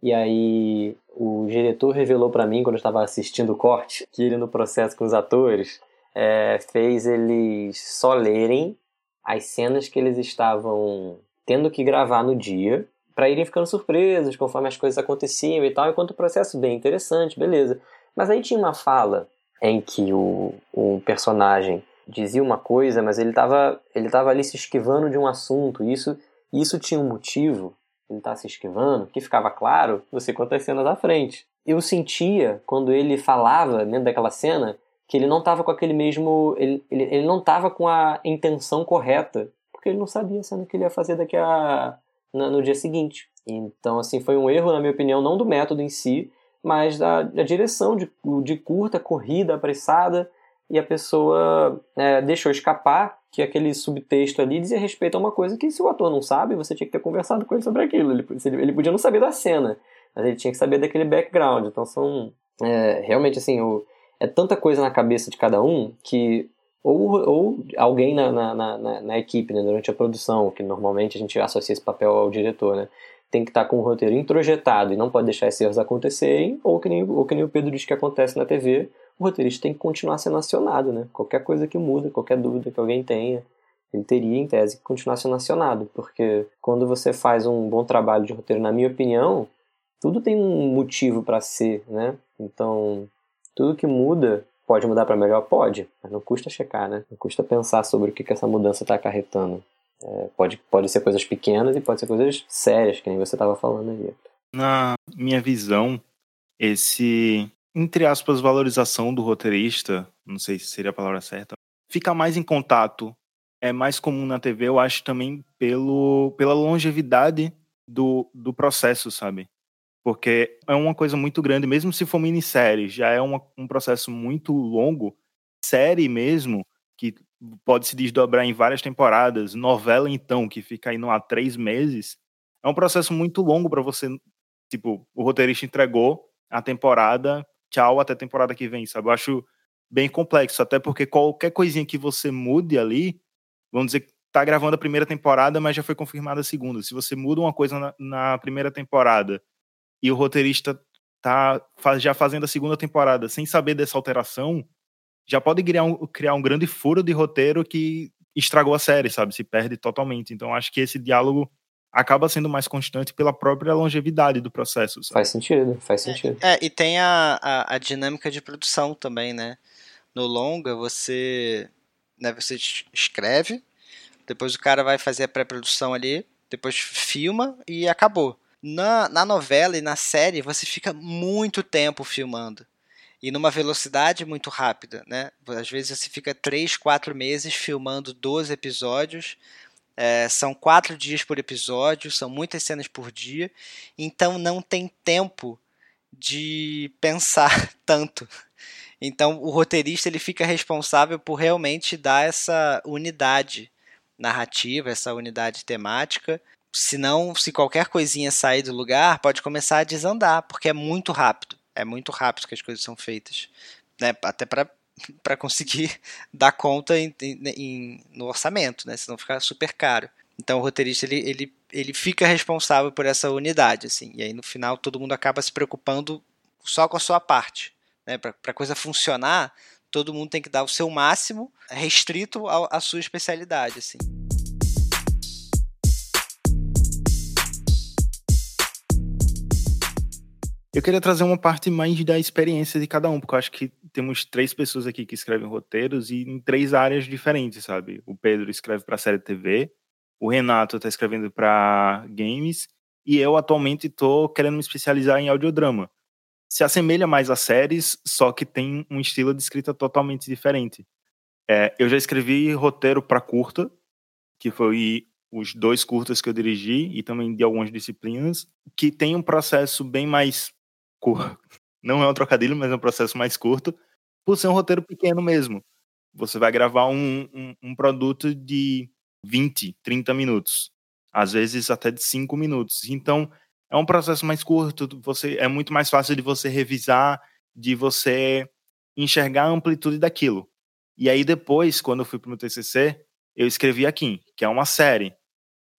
e aí o diretor revelou para mim, quando eu estava assistindo o corte, que ele no processo com os atores, é, fez eles só lerem as cenas que eles estavam tendo que gravar no dia para irem ficando surpresos conforme as coisas aconteciam e tal, enquanto o processo bem interessante, beleza. Mas aí tinha uma fala em que o, o personagem dizia uma coisa, mas ele estava ele tava ali se esquivando de um assunto, e isso, isso tinha um motivo, ele tá se esquivando, que ficava claro você conta as cenas à frente. Eu sentia, quando ele falava dentro daquela cena, que ele não estava com aquele mesmo. Ele, ele, ele não estava com a intenção correta, porque ele não sabia a cena que ele ia fazer daqui a. no, no dia seguinte. Então, assim, foi um erro, na minha opinião, não do método em si, mas da, da direção de, de curta, corrida, apressada, e a pessoa é, deixou escapar que aquele subtexto ali dizia respeito a uma coisa que se o ator não sabe, você tinha que ter conversado com ele sobre aquilo. Ele, ele podia não saber da cena, mas ele tinha que saber daquele background. Então são é, realmente assim, o, é tanta coisa na cabeça de cada um que ou, ou alguém na, na, na, na equipe, né, durante a produção, que normalmente a gente associa esse papel ao diretor, né, tem que estar com o roteiro introjetado e não pode deixar esses erros acontecerem, ou que nem, ou que nem o Pedro diz que acontece na TV, o roteirista tem que continuar sendo acionado, né? Qualquer coisa que muda, qualquer dúvida que alguém tenha, ele teria, em tese, que continuar sendo acionado, porque quando você faz um bom trabalho de roteiro, na minha opinião, tudo tem um motivo para ser, né? Então, tudo que muda pode mudar para melhor? Pode, mas não custa checar, né? Não custa pensar sobre o que, que essa mudança está acarretando. É, pode, pode ser coisas pequenas e pode ser coisas sérias, que nem você estava falando aí. Na minha visão, esse, entre aspas, valorização do roteirista, não sei se seria a palavra certa, fica mais em contato, é mais comum na TV, eu acho também pelo, pela longevidade do, do processo, sabe? Porque é uma coisa muito grande, mesmo se for minissérie, já é uma, um processo muito longo. Série mesmo, que pode se desdobrar em várias temporadas, novela então, que fica aí há três meses, é um processo muito longo para você, tipo, o roteirista entregou a temporada, tchau, até a temporada que vem, sabe? Eu acho bem complexo, até porque qualquer coisinha que você mude ali, vamos dizer que tá gravando a primeira temporada, mas já foi confirmada a segunda. Se você muda uma coisa na, na primeira temporada e o roteirista tá já fazendo a segunda temporada sem saber dessa alteração, já pode criar um, criar um grande furo de roteiro que estragou a série, sabe? Se perde totalmente. Então acho que esse diálogo acaba sendo mais constante pela própria longevidade do processo. Sabe? Faz sentido, faz sentido. É, e tem a, a, a, dinâmica de produção também, né? No longa, você, né, você escreve, depois o cara vai fazer a pré-produção ali, depois filma e acabou. Na, na novela e na série, você fica muito tempo filmando. E numa velocidade muito rápida, né? Às vezes você fica 3, 4 meses filmando 12 episódios. É, são quatro dias por episódio, são muitas cenas por dia. Então não tem tempo de pensar tanto. Então o roteirista ele fica responsável por realmente dar essa unidade narrativa, essa unidade temática se não, se qualquer coisinha sair do lugar, pode começar a desandar, porque é muito rápido. É muito rápido que as coisas são feitas. Né? Até para conseguir dar conta em, em, no orçamento, né? senão fica super caro. Então o roteirista ele, ele, ele fica responsável por essa unidade, assim, e aí no final todo mundo acaba se preocupando só com a sua parte. Né? Para a coisa funcionar, todo mundo tem que dar o seu máximo, restrito à sua especialidade. Assim. Eu queria trazer uma parte mais da experiência de cada um, porque eu acho que temos três pessoas aqui que escrevem roteiros e em três áreas diferentes, sabe? O Pedro escreve para série TV, o Renato está escrevendo para games e eu atualmente estou querendo me especializar em audiodrama. Se assemelha mais a séries, só que tem um estilo de escrita totalmente diferente. É, eu já escrevi roteiro para curta, que foi os dois curtas que eu dirigi e também de algumas disciplinas, que tem um processo bem mais não é um trocadilho, mas é um processo mais curto, por ser um roteiro pequeno mesmo. Você vai gravar um, um, um produto de 20, 30 minutos, às vezes até de 5 minutos. Então, é um processo mais curto, você é muito mais fácil de você revisar, de você enxergar a amplitude daquilo. E aí depois, quando eu fui para o meu TCC, eu escrevi aqui, que é uma série.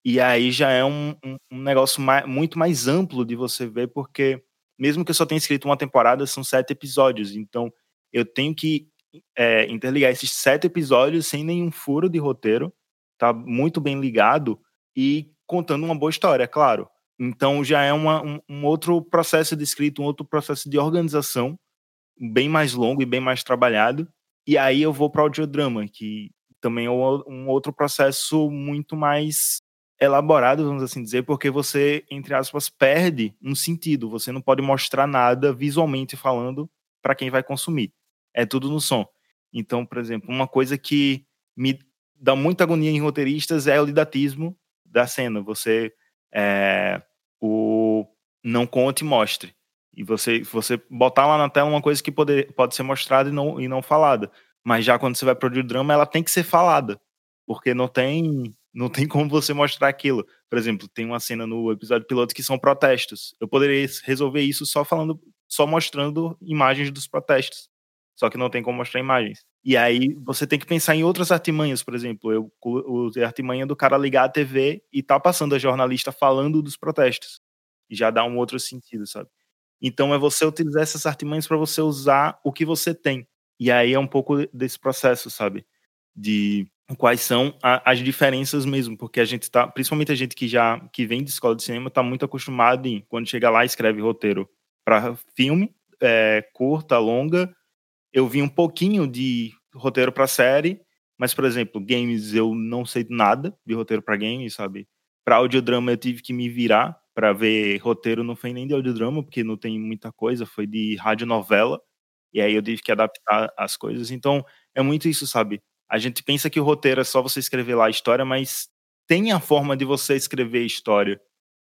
E aí já é um, um, um negócio mais, muito mais amplo de você ver, porque mesmo que eu só tenha escrito uma temporada, são sete episódios. Então, eu tenho que é, interligar esses sete episódios sem nenhum furo de roteiro, tá muito bem ligado e contando uma boa história, claro. Então já é uma, um, um, outro processo de escrita, um outro processo de organização, bem mais longo e bem mais trabalhado. E aí eu vou para o audiodrama, que também é um outro processo muito mais elaborado, vamos assim dizer, porque você, entre aspas, perde um sentido. Você não pode mostrar nada visualmente falando para quem vai consumir. É tudo no som. Então, por exemplo, uma coisa que me dá muita agonia em roteiristas é o didatismo da cena. Você é, o não conte e mostre. E você, você botar lá na tela uma coisa que pode, pode ser mostrada e não, e não falada. Mas já quando você vai produzir drama, ela tem que ser falada. Porque não tem não tem como você mostrar aquilo. Por exemplo, tem uma cena no episódio piloto que são protestos. Eu poderia resolver isso só falando, só mostrando imagens dos protestos. Só que não tem como mostrar imagens. E aí você tem que pensar em outras artimanhas, por exemplo, eu usei a artimanha do cara ligar a TV e tá passando a jornalista falando dos protestos. E já dá um outro sentido, sabe? Então é você utilizar essas artimanhas para você usar o que você tem. E aí é um pouco desse processo, sabe? De quais são a, as diferenças mesmo, porque a gente tá, principalmente a gente que já que vem de escola de cinema, tá muito acostumado em quando chega lá escreve roteiro para filme, é, curta, longa. Eu vi um pouquinho de roteiro para série, mas por exemplo, games eu não sei nada de roteiro para games, sabe? Para audiodrama eu tive que me virar para ver roteiro, não foi nem de audiodrama, porque não tem muita coisa, foi de radionovela. E aí eu tive que adaptar as coisas. Então, é muito isso, sabe? A gente pensa que o roteiro é só você escrever lá a história, mas tem a forma de você escrever história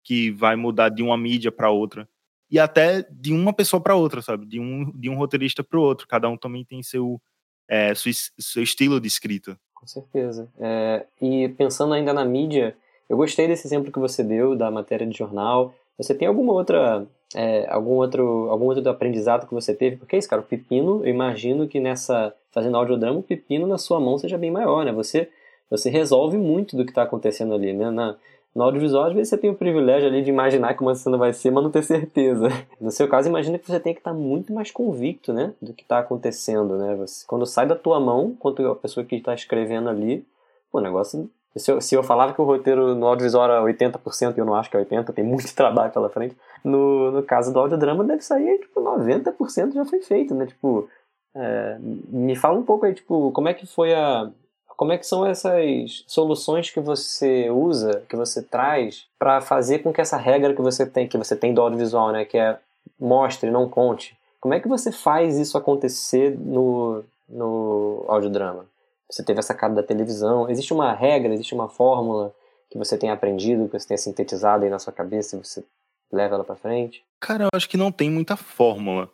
que vai mudar de uma mídia para outra e até de uma pessoa para outra, sabe? De um, de um roteirista para o outro. Cada um também tem seu, é, seu, seu estilo de escrita. Com certeza. É, e pensando ainda na mídia, eu gostei desse exemplo que você deu da matéria de jornal. Você tem alguma outra é, algum outro algum outro aprendizado que você teve? Porque é isso, cara, o pepino, eu imagino que nessa fazendo audiodrama, o pepino na sua mão seja bem maior, né? Você você resolve muito do que está acontecendo ali, né? Na, no audiovisual, às vezes você tem o privilégio ali de imaginar como a cena vai ser, mas não ter certeza. No seu caso, imagina que você tem que estar tá muito mais convicto, né? Do que está acontecendo, né? Você, quando sai da tua mão, quanto a pessoa que está escrevendo ali, o negócio se eu, se eu falava que o roteiro no audiovisual era 80%, e eu não acho que é 80%, tem muito trabalho pela frente, no, no caso do audiodrama deve sair, tipo, 90% já foi feito, né? Tipo, é, me fala um pouco aí, tipo, como é que foi a... Como é que são essas soluções que você usa, que você traz, para fazer com que essa regra que você tem, que você tem do audiovisual, né, que é mostre, não conte, como é que você faz isso acontecer no, no audiodrama? Você teve essa cara da televisão. Existe uma regra, existe uma fórmula que você tem aprendido, que você tenha sintetizado aí na sua cabeça e você leva ela para frente? Cara, eu acho que não tem muita fórmula.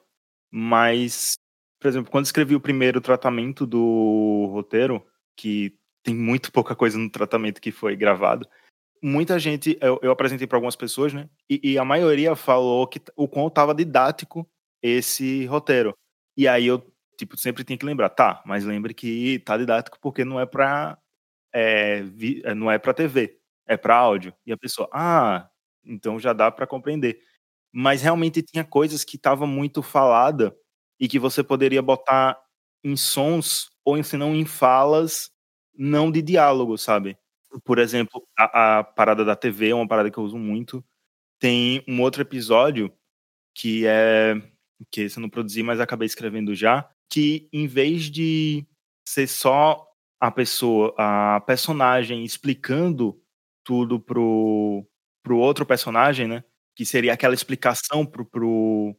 Mas, por exemplo, quando escrevi o primeiro tratamento do roteiro, que tem muito pouca coisa no tratamento que foi gravado, muita gente, eu, eu apresentei para algumas pessoas, né? E, e, a maioria falou que o quão estava didático esse roteiro. E aí eu tipo, sempre tem que lembrar, tá, mas lembre que tá didático porque não é pra, é, vi, é, não é pra TV, é pra áudio. E a pessoa, ah, então já dá para compreender. Mas realmente tinha coisas que estavam muito falada e que você poderia botar em sons ou se não em falas não de diálogo, sabe? Por exemplo, a, a parada da TV é uma parada que eu uso muito. Tem um outro episódio que é que esse eu não produzi, mas acabei escrevendo já, que em vez de ser só a pessoa, a personagem explicando tudo pro, pro outro personagem, né? Que seria aquela explicação pro, pro,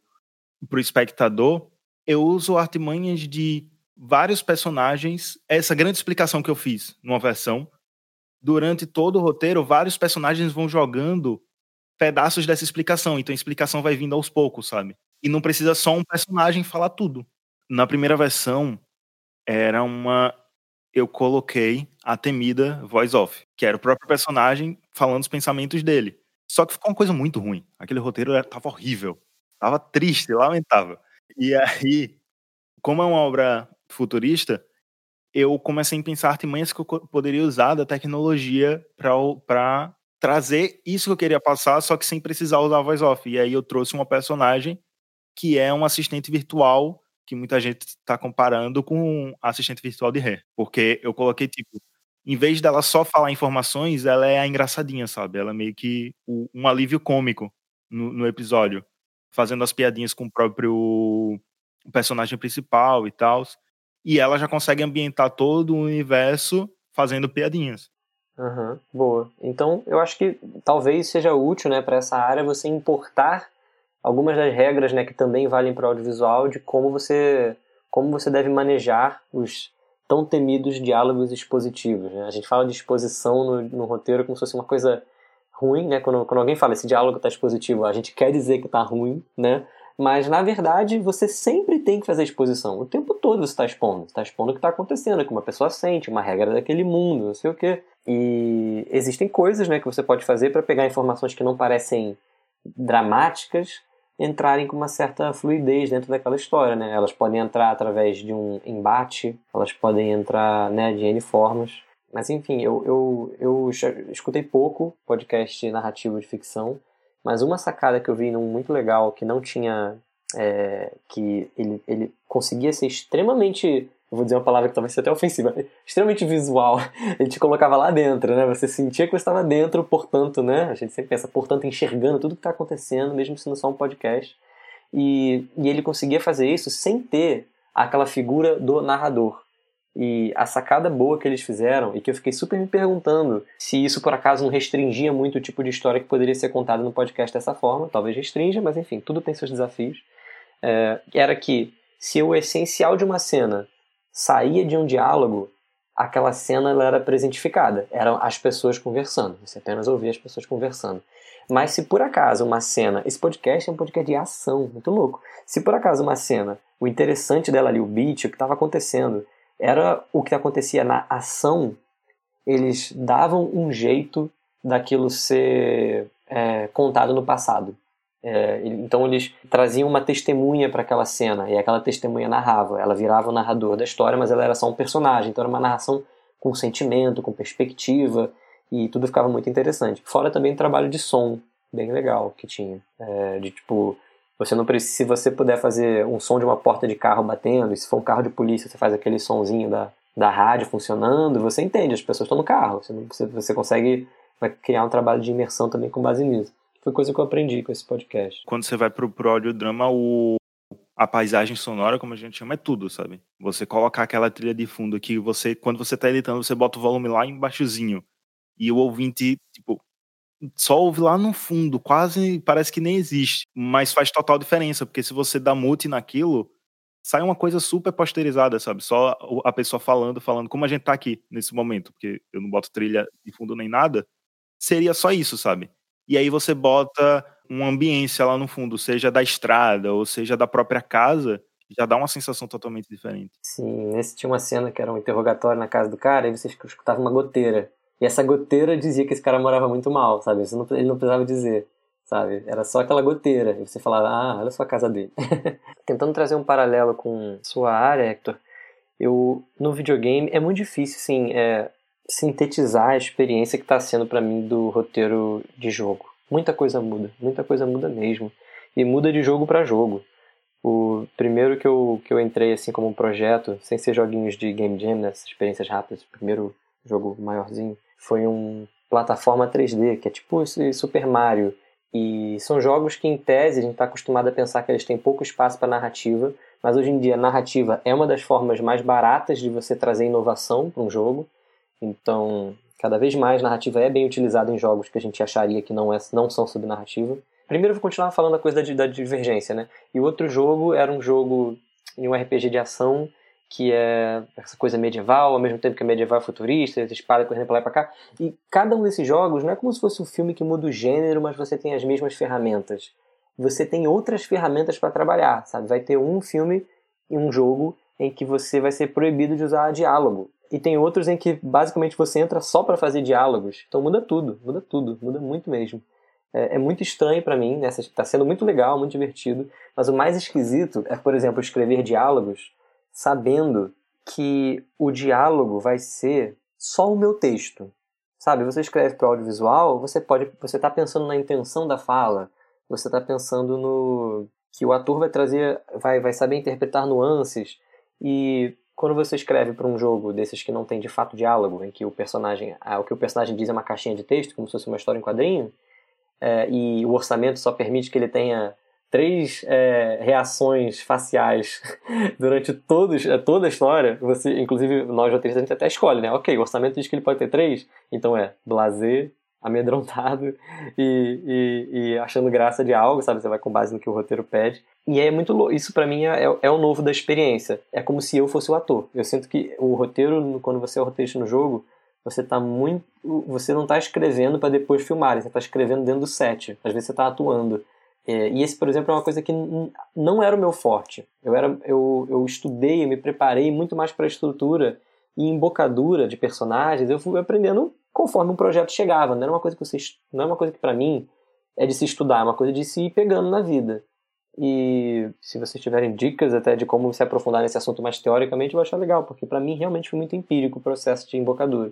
pro espectador, eu uso artimanhas de vários personagens, essa grande explicação que eu fiz numa versão, durante todo o roteiro, vários personagens vão jogando pedaços dessa explicação, então a explicação vai vindo aos poucos, sabe? E não precisa só um personagem falar tudo na primeira versão era uma eu coloquei a temida voice off, que era o próprio personagem falando os pensamentos dele. Só que ficou uma coisa muito ruim. Aquele roteiro tava horrível. Tava triste, lamentável. E aí, como é uma obra futurista, eu comecei a pensar artimanhas que eu poderia usar da tecnologia para trazer isso que eu queria passar, só que sem precisar usar a voice off. E aí eu trouxe uma personagem que é um assistente virtual que muita gente está comparando com assistente virtual de ré. Porque eu coloquei, tipo, em vez dela só falar informações, ela é a engraçadinha, sabe? Ela é meio que um alívio cômico no, no, episódio, fazendo as piadinhas com o próprio personagem principal e tal. E ela já consegue ambientar todo o universo fazendo piadinhas. Uhum, boa. Então, eu acho que talvez seja útil, né, para essa área você importar algumas das regras, né, que também valem para o audiovisual de como você como você deve manejar os tão temidos diálogos expositivos. Né? A gente fala de exposição no, no, roteiro como se fosse uma coisa ruim, né? Quando, quando alguém fala esse diálogo está expositivo, a gente quer dizer que está ruim, né? Mas, na verdade, você sempre tem que fazer exposição. O tempo todo você está expondo. Está expondo o que está acontecendo, o que uma pessoa sente, uma regra daquele mundo, não sei o quê. E existem coisas né, que você pode fazer para pegar informações que não parecem dramáticas, entrarem com uma certa fluidez dentro daquela história. Né? Elas podem entrar através de um embate, elas podem entrar né, de N formas. Mas, enfim, eu, eu, eu escutei pouco podcast narrativo de ficção mas uma sacada que eu vi num muito legal, que não tinha. É, que ele, ele conseguia ser extremamente. vou dizer uma palavra que talvez seja até ofensiva, extremamente visual. Ele te colocava lá dentro, né? Você sentia que você estava dentro, portanto, né? A gente sempre pensa, portanto, enxergando tudo que está acontecendo, mesmo sendo só um podcast. E, e ele conseguia fazer isso sem ter aquela figura do narrador. E a sacada boa que eles fizeram, e que eu fiquei super me perguntando se isso por acaso não restringia muito o tipo de história que poderia ser contada no podcast dessa forma, talvez restrinja, mas enfim, tudo tem seus desafios. É, era que se o essencial de uma cena saía de um diálogo, aquela cena ela era presentificada, eram as pessoas conversando, você apenas ouvia as pessoas conversando. Mas se por acaso uma cena, esse podcast é um podcast de ação, muito louco. Se por acaso uma cena, o interessante dela ali, o beat, o que estava acontecendo, era o que acontecia na ação, eles davam um jeito daquilo ser é, contado no passado. É, então eles traziam uma testemunha para aquela cena e aquela testemunha narrava. Ela virava o narrador da história, mas ela era só um personagem. Então era uma narração com sentimento, com perspectiva e tudo ficava muito interessante. Fora também o trabalho de som bem legal que tinha, é, de tipo você não precisa, se você puder fazer um som de uma porta de carro batendo, e se for um carro de polícia, você faz aquele sonzinho da, da rádio funcionando, você entende, as pessoas estão no carro. Você, você, você consegue vai criar um trabalho de imersão também com base nisso. Foi coisa que eu aprendi com esse podcast. Quando você vai pro, pro audiodrama, o, a paisagem sonora, como a gente chama, é tudo, sabe? Você colocar aquela trilha de fundo que você, quando você tá editando, você bota o volume lá embaixozinho. E o ouvinte, tipo, só ouve lá no fundo, quase parece que nem existe, mas faz total diferença, porque se você dá mute naquilo, sai uma coisa super posterizada, sabe? Só a pessoa falando, falando, como a gente tá aqui nesse momento, porque eu não boto trilha de fundo nem nada, seria só isso, sabe? E aí você bota uma ambiência lá no fundo, seja da estrada ou seja da própria casa, já dá uma sensação totalmente diferente. Sim, nesse tinha uma cena que era um interrogatório na casa do cara, e você escutava uma goteira. E essa goteira dizia que esse cara morava muito mal, sabe? Não, ele não precisava dizer, sabe? Era só aquela goteira. E você falava, ah, olha só a casa dele. Tentando trazer um paralelo com sua área, Hector, eu, no videogame, é muito difícil, sim, é, sintetizar a experiência que está sendo para mim do roteiro de jogo. Muita coisa muda, muita coisa muda mesmo. E muda de jogo para jogo. O primeiro que eu, que eu entrei assim como um projeto, sem ser joguinhos de game jam, né, experiências rápidas, o primeiro jogo maiorzinho, foi um plataforma 3D, que é tipo esse Super Mario. E são jogos que, em tese, a gente está acostumado a pensar que eles têm pouco espaço para narrativa, mas hoje em dia a narrativa é uma das formas mais baratas de você trazer inovação para um jogo. Então, cada vez mais narrativa é bem utilizada em jogos que a gente acharia que não, é, não são sobre narrativa. Primeiro eu vou continuar falando a coisa da, da divergência, né? E o outro jogo era um jogo em um RPG de ação que é essa coisa medieval, ao mesmo tempo que é medieval futurista, espada correndo pra lá e pra cá. E cada um desses jogos não é como se fosse um filme que muda o gênero, mas você tem as mesmas ferramentas. Você tem outras ferramentas para trabalhar, sabe? Vai ter um filme e um jogo em que você vai ser proibido de usar diálogo. E tem outros em que basicamente você entra só para fazer diálogos. Então muda tudo, muda tudo, muda muito mesmo. É, é muito estranho para mim, né? Tá sendo muito legal, muito divertido. Mas o mais esquisito é, por exemplo, escrever diálogos sabendo que o diálogo vai ser só o meu texto. Sabe, você escreve para audiovisual, você pode, você está pensando na intenção da fala, você está pensando no, que o ator vai trazer, vai, vai saber interpretar nuances e quando você escreve para um jogo desses que não tem de fato diálogo, em que o personagem, o que o personagem diz é uma caixinha de texto, como se fosse uma história em quadrinho, é, e o orçamento só permite que ele tenha três é, reações faciais durante todos, é, toda a história, você, inclusive nós roteiristas, a gente até escolhe, né? Ok, o orçamento diz que ele pode ter três, então é blazer, amedrontado e, e, e, achando graça de algo, sabe? Você vai com base no que o roteiro pede. E é muito. Isso para mim é, é, o novo da experiência. É como se eu fosse o ator. Eu sinto que o roteiro, quando você é o roteirista no jogo, você tá muito. Você não tá escrevendo para depois filmar, você tá escrevendo dentro do set. Às vezes você tá atuando. É, e esse, por exemplo, é uma coisa que não era o meu forte. Eu, era, eu, eu estudei, eu me preparei muito mais para estrutura e embocadura de personagens. Eu fui aprendendo conforme um projeto chegava. Não era uma coisa que você, não é uma coisa que para mim é de se estudar, é uma coisa de se ir pegando na vida. E se vocês tiverem dicas até de como se aprofundar nesse assunto mais teoricamente, eu vou achar legal, porque para mim realmente foi muito empírico o processo de embocadura.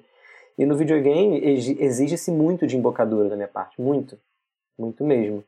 E no videogame exige-se muito de embocadura da minha parte, muito, muito mesmo.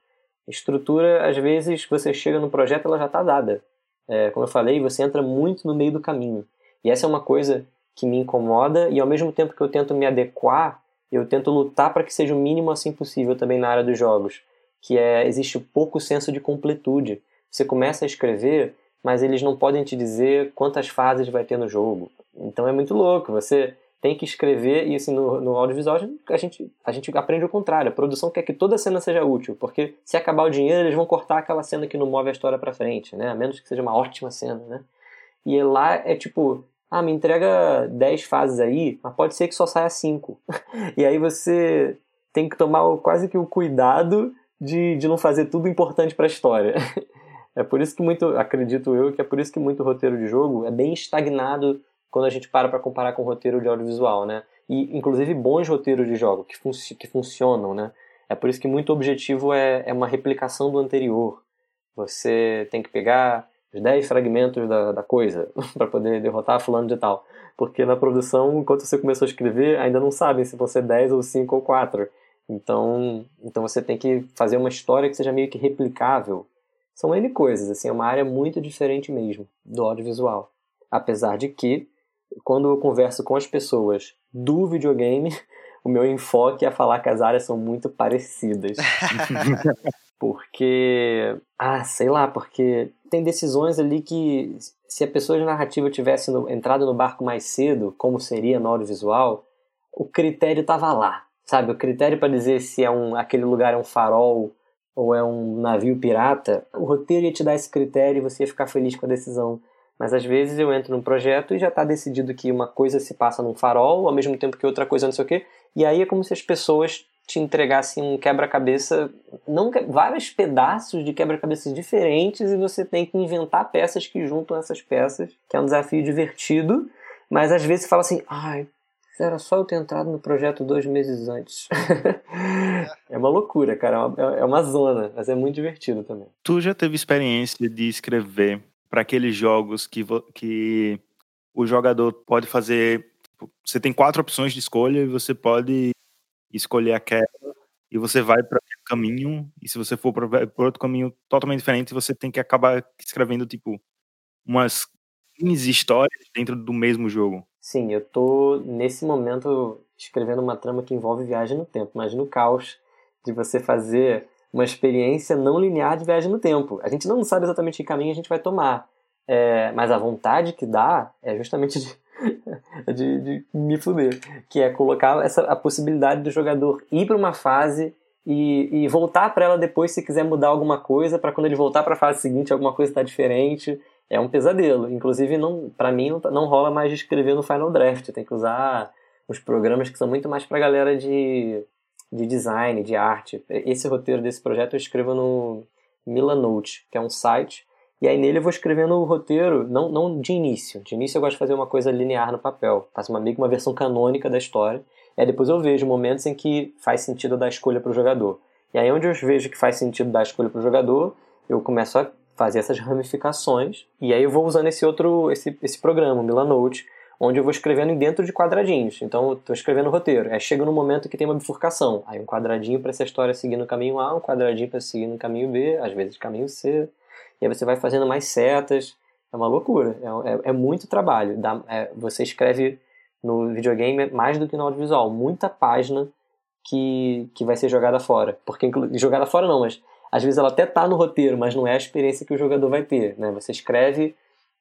Estrutura, às vezes, você chega no projeto, ela já está dada. É, como eu falei, você entra muito no meio do caminho. E essa é uma coisa que me incomoda e ao mesmo tempo que eu tento me adequar, eu tento lutar para que seja o mínimo assim possível também na área dos jogos, que é existe pouco senso de completude. Você começa a escrever, mas eles não podem te dizer quantas fases vai ter no jogo. Então é muito louco. Você tem que escrever, e assim, no, no audiovisual a gente, a gente aprende o contrário. A produção quer que toda cena seja útil, porque se acabar o dinheiro, eles vão cortar aquela cena que não move a história para frente, né? A menos que seja uma ótima cena, né? E lá é tipo, ah, me entrega 10 fases aí, mas pode ser que só saia 5. e aí você tem que tomar quase que o cuidado de, de não fazer tudo importante para a história. é por isso que muito, acredito eu, que é por isso que muito roteiro de jogo é bem estagnado quando a gente para para comparar com roteiro de audiovisual, né? E inclusive bons roteiros de jogo que, que funcionam, né? É por isso que muito objetivo é, é uma replicação do anterior. Você tem que pegar os 10 fragmentos da, da coisa para poder derrotar fulano de tal. Porque na produção, enquanto você começou a escrever, ainda não sabem se vão ser 10 ou 5 ou 4. Então, então você tem que fazer uma história que seja meio que replicável. São N coisas, assim, é uma área muito diferente mesmo do audiovisual. Apesar de que quando eu converso com as pessoas do videogame, o meu enfoque é falar que as áreas são muito parecidas. porque, ah, sei lá, porque tem decisões ali que se a pessoa de narrativa tivesse no, entrado no barco mais cedo, como seria no audiovisual, o critério estava lá, sabe? O critério para dizer se é um, aquele lugar é um farol ou é um navio pirata, o roteiro ia te dar esse critério e você ia ficar feliz com a decisão. Mas às vezes eu entro num projeto e já está decidido que uma coisa se passa num farol, ao mesmo tempo que outra coisa não sei o quê. E aí é como se as pessoas te entregassem um quebra-cabeça, não vários pedaços de quebra-cabeças diferentes e você tem que inventar peças que juntam essas peças, que é um desafio divertido, mas às vezes você fala assim, ai, era só eu ter entrado no projeto dois meses antes. é uma loucura, cara, é, é uma zona, mas é muito divertido também. Tu já teve experiência de escrever para aqueles jogos que, que o jogador pode fazer. Tipo, você tem quatro opções de escolha e você pode escolher aquela e você vai para aquele caminho. E se você for para outro caminho totalmente diferente, você tem que acabar escrevendo tipo umas 15 histórias dentro do mesmo jogo. Sim, eu tô nesse momento escrevendo uma trama que envolve viagem no tempo, mas no caos de você fazer uma experiência não linear de viagem no tempo. A gente não sabe exatamente que caminho a gente vai tomar, é, mas a vontade que dá é justamente de, de, de, me fuder, que é colocar essa, a possibilidade do jogador ir para uma fase e, e voltar para ela depois se quiser mudar alguma coisa, para quando ele voltar para a fase seguinte alguma coisa está diferente. É um pesadelo. Inclusive, não, para mim, não, não rola mais de escrever no Final Draft. Tem que usar os programas que são muito mais para galera de de design, de arte. Esse roteiro desse projeto eu escrevo no Milanote, que é um site, e aí nele eu vou escrevendo o roteiro, não, não de início. De início eu gosto de fazer uma coisa linear no papel, faço uma, meio que uma versão canônica da história, e aí depois eu vejo momentos em que faz sentido dar escolha para o jogador. E aí onde eu vejo que faz sentido dar escolha para o jogador, eu começo a fazer essas ramificações, e aí eu vou usando esse outro, esse, esse programa, o Milanote, onde eu vou escrevendo dentro de quadradinhos. Então, eu estou escrevendo o roteiro. Aí chega no momento que tem uma bifurcação. Aí um quadradinho para essa história seguir no caminho A, um quadradinho para seguir no caminho B, às vezes caminho C. e aí você vai fazendo mais setas. É uma loucura, é, é, é muito trabalho. Dá, é, você escreve no videogame mais do que no audiovisual, muita página que, que vai ser jogada fora. Porque jogada fora não, mas às vezes ela até tá no roteiro, mas não é a experiência que o jogador vai ter. Né? Você escreve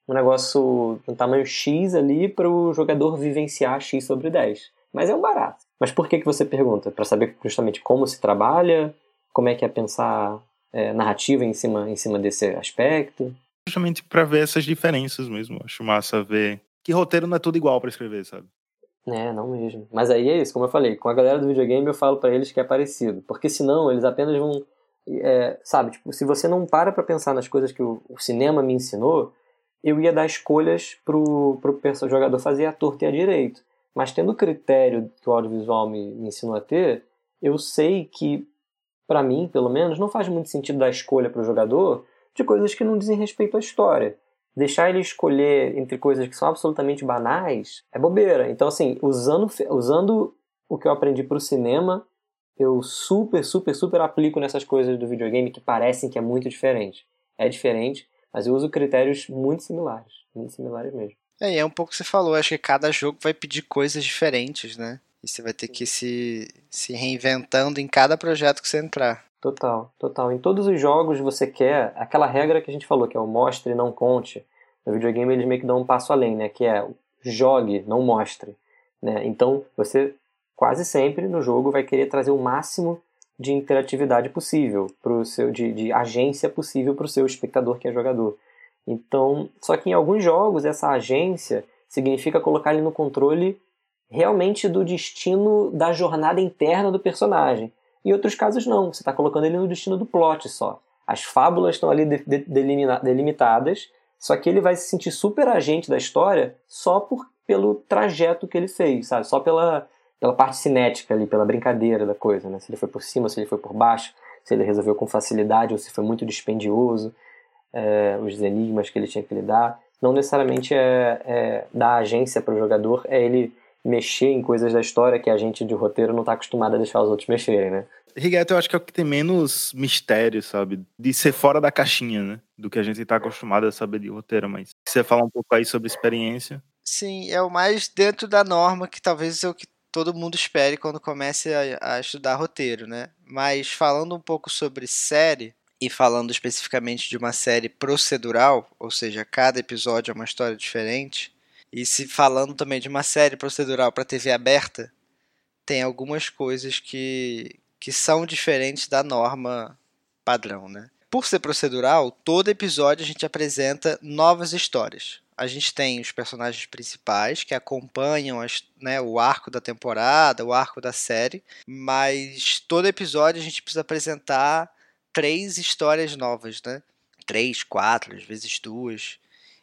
um negócio no tamanho X ali para o jogador vivenciar X sobre 10. Mas é um barato. Mas por que, que você pergunta? Para saber justamente como se trabalha, como é que é pensar é, narrativa em cima, em cima desse aspecto? Justamente para ver essas diferenças mesmo. Acho massa ver que roteiro não é tudo igual para escrever, sabe? É, não mesmo. Mas aí é isso, como eu falei, com a galera do videogame eu falo para eles que é parecido. Porque senão eles apenas vão. É, sabe, tipo, se você não para pra pensar nas coisas que o, o cinema me ensinou, eu ia dar escolhas pro, pro jogador fazer a torta e a direito. Mas tendo o critério que o audiovisual me, me ensinou a ter, eu sei que, para mim, pelo menos, não faz muito sentido dar escolha para o jogador de coisas que não dizem respeito à história. Deixar ele escolher entre coisas que são absolutamente banais é bobeira. Então, assim, usando, usando o que eu aprendi para o cinema, eu super, super, super aplico nessas coisas do videogame que parecem que é muito diferente. É diferente, mas eu uso critérios muito similares, muito similares mesmo. É, é um pouco o que você falou, acho que cada jogo vai pedir coisas diferentes, né? E você vai ter que se, se reinventando em cada projeto que você entrar. Total, total. Em todos os jogos você quer aquela regra que a gente falou, que é o mostre e não conte. No videogame eles meio que dão um passo além, né? Que é jogue, não mostre. Né? Então você quase sempre no jogo vai querer trazer o máximo de interatividade possível, pro seu, de, de agência possível para o seu espectador que é jogador. Então, só que em alguns jogos essa agência significa colocar ele no controle realmente do destino da jornada interna do personagem. Em outros casos não, você está colocando ele no destino do plot só. As fábulas estão ali de, de, delimitadas, só que ele vai se sentir super agente da história só por, pelo trajeto que ele fez, sabe? Só pela, pela parte cinética ali, pela brincadeira da coisa, né? Se ele foi por cima, se ele foi por baixo, se ele resolveu com facilidade ou se foi muito dispendioso é, os enigmas que ele tinha que lidar. Não necessariamente é, é dar agência para o jogador, é ele mexer em coisas da história que a gente de roteiro não está acostumado a deixar os outros mexerem, né? Rigeto, eu acho que é o que tem menos mistério, sabe? De ser fora da caixinha, né? Do que a gente está acostumado a saber de roteiro, mas você falar um pouco aí sobre experiência. Sim, é o mais dentro da norma que talvez é o que todo mundo espere quando comece a, a estudar roteiro, né? Mas falando um pouco sobre série, e falando especificamente de uma série procedural, ou seja, cada episódio é uma história diferente, e se falando também de uma série procedural para TV aberta, tem algumas coisas que, que são diferentes da norma padrão, né? Por ser procedural, todo episódio a gente apresenta novas histórias. A gente tem os personagens principais que acompanham as, né, o arco da temporada, o arco da série, mas todo episódio a gente precisa apresentar três histórias novas, né? Três, quatro, às vezes duas.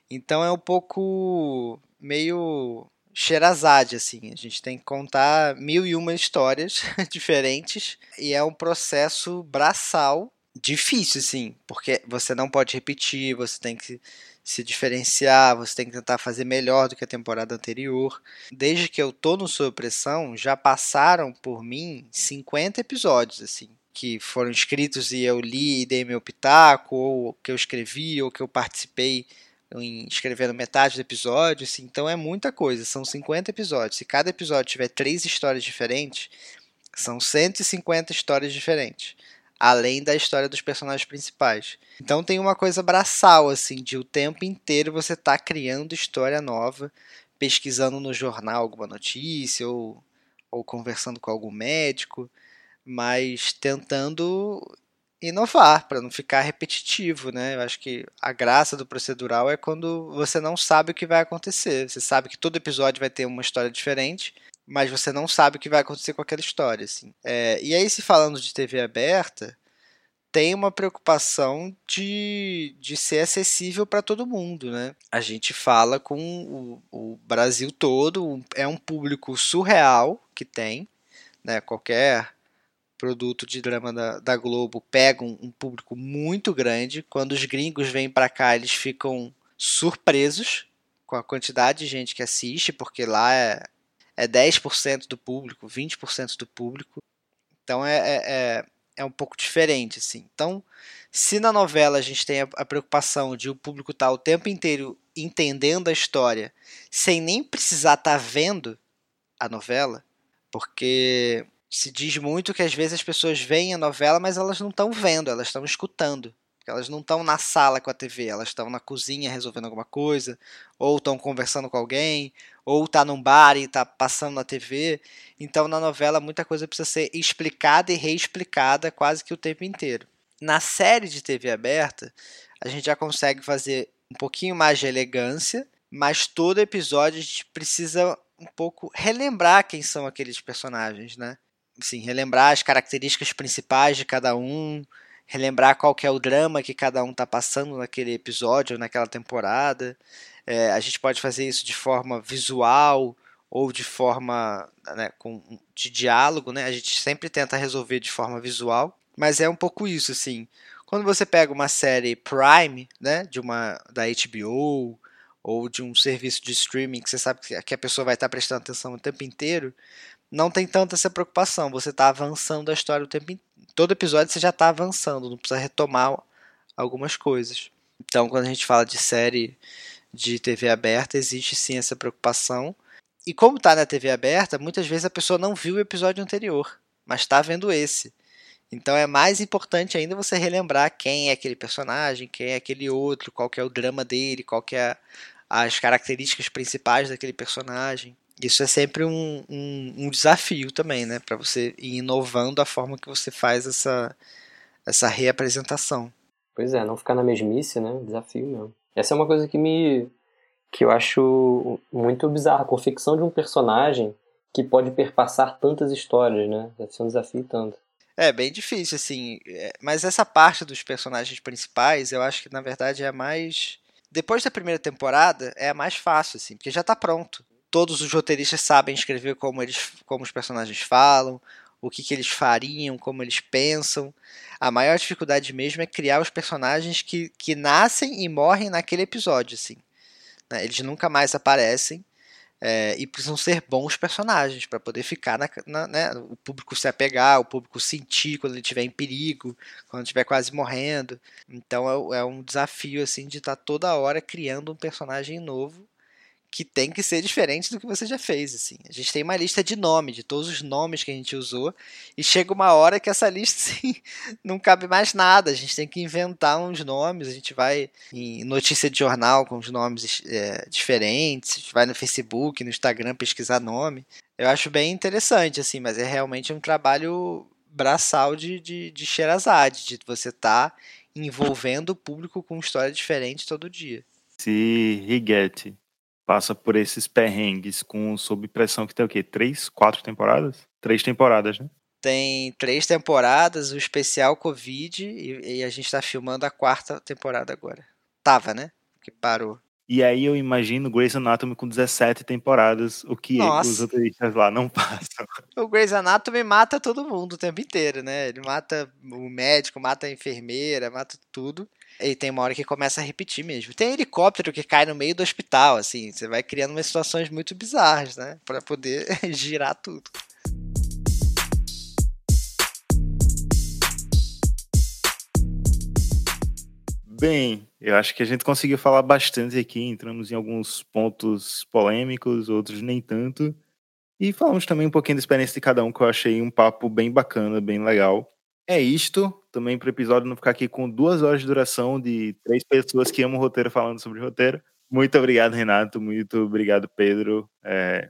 Então é um pouco meio Sherazade, assim. A gente tem que contar mil e uma histórias diferentes e é um processo braçal difícil, assim, porque você não pode repetir, você tem que se diferenciar, você tem que tentar fazer melhor do que a temporada anterior. Desde que eu tô no Sob Pressão, já passaram por mim 50 episódios, assim que foram escritos e eu li e dei meu pitaco, ou que eu escrevi, ou que eu participei em escrevendo metade do episódio, assim, então é muita coisa, são 50 episódios. Se cada episódio tiver três histórias diferentes, são 150 histórias diferentes, além da história dos personagens principais. Então tem uma coisa braçal, assim, de o tempo inteiro você tá criando história nova, pesquisando no jornal alguma notícia, ou, ou conversando com algum médico mas tentando inovar para não ficar repetitivo, né? Eu acho que a graça do procedural é quando você não sabe o que vai acontecer. Você sabe que todo episódio vai ter uma história diferente, mas você não sabe o que vai acontecer com aquela história, assim. É, e aí, se falando de TV aberta, tem uma preocupação de, de ser acessível para todo mundo, né? A gente fala com o, o Brasil todo, é um público surreal que tem, né? Qualquer produto de drama da, da Globo pega um, um, público muito grande. Quando os gringos vêm para cá, eles ficam surpresos com a quantidade de gente que assiste, porque lá é, é 10% do público, 20% do público. Então é, é, é, é um pouco diferente, assim. Então, se na novela a gente tem a, a preocupação de o público estar tá o tempo inteiro entendendo a história, sem nem precisar estar tá vendo a novela, porque se diz muito que às vezes as pessoas veem a novela, mas elas não estão vendo, elas estão escutando. Elas não estão na sala com a TV, elas estão na cozinha resolvendo alguma coisa, ou estão conversando com alguém, ou tá num bar e tá passando na TV. Então na novela muita coisa precisa ser explicada e reexplicada quase que o tempo inteiro. Na série de TV aberta, a gente já consegue fazer um pouquinho mais de elegância, mas todo episódio a gente precisa um pouco relembrar quem são aqueles personagens, né? Assim, relembrar as características principais de cada um, relembrar qual que é o drama que cada um está passando naquele episódio, naquela temporada. É, a gente pode fazer isso de forma visual ou de forma né, com, de diálogo, né? A gente sempre tenta resolver de forma visual, mas é um pouco isso, assim. Quando você pega uma série Prime, né, de uma da HBO ou de um serviço de streaming que você sabe que a pessoa vai estar prestando atenção o tempo inteiro, não tem tanta essa preocupação. Você está avançando a história o tempo inteiro todo episódio você já está avançando, não precisa retomar algumas coisas. Então, quando a gente fala de série de TV aberta, existe sim essa preocupação. E como está na TV aberta, muitas vezes a pessoa não viu o episódio anterior, mas está vendo esse. Então é mais importante ainda você relembrar quem é aquele personagem, quem é aquele outro, qual é o drama dele, qual é as características principais daquele personagem. Isso é sempre um, um, um desafio também, né? Para você ir inovando a forma que você faz essa, essa reapresentação. Pois é, não ficar na mesmice, né? Desafio mesmo. Essa é uma coisa que me. que eu acho muito bizarra. A confecção de um personagem que pode perpassar tantas histórias, né? Deve ser um desafio tanto. É, bem difícil, assim. É, mas essa parte dos personagens principais, eu acho que na verdade é a mais. Depois da primeira temporada, é a mais fácil, assim, porque já tá pronto todos os roteiristas sabem escrever como, eles, como os personagens falam, o que, que eles fariam, como eles pensam. A maior dificuldade mesmo é criar os personagens que, que nascem e morrem naquele episódio. Assim. Né? Eles nunca mais aparecem é, e precisam ser bons personagens para poder ficar na, na né? o público se apegar, o público sentir quando ele estiver em perigo, quando estiver quase morrendo. Então é, é um desafio assim de estar tá toda hora criando um personagem novo que tem que ser diferente do que você já fez, assim. A gente tem uma lista de nome, de todos os nomes que a gente usou, e chega uma hora que essa lista assim, não cabe mais nada. A gente tem que inventar uns nomes, a gente vai em notícia de jornal com os nomes é, diferentes, a gente vai no Facebook, no Instagram pesquisar nome. Eu acho bem interessante, assim, mas é realmente um trabalho braçal de, de, de de você estar tá envolvendo o público com história diferente todo dia. Se Rigetti passa por esses perrengues com sob pressão que tem o quê? Três, quatro temporadas? Três temporadas, né? Tem três temporadas, o especial Covid, e, e a gente tá filmando a quarta temporada agora. Tava, né? Que parou. E aí eu imagino Grey's Anatomy com 17 temporadas, o que Nossa. os roteiristas lá não passam. O Grey's Anatomy mata todo mundo o tempo inteiro, né? Ele mata o médico, mata a enfermeira, mata tudo. E tem uma hora que começa a repetir mesmo. Tem helicóptero que cai no meio do hospital, assim. Você vai criando umas situações muito bizarras, né? Pra poder girar tudo. Bem, eu acho que a gente conseguiu falar bastante aqui. Entramos em alguns pontos polêmicos, outros nem tanto. E falamos também um pouquinho da experiência de cada um, que eu achei um papo bem bacana, bem legal. É isto também para o episódio não ficar aqui com duas horas de duração de três pessoas que amam roteiro falando sobre roteiro. Muito obrigado, Renato. Muito obrigado, Pedro. É,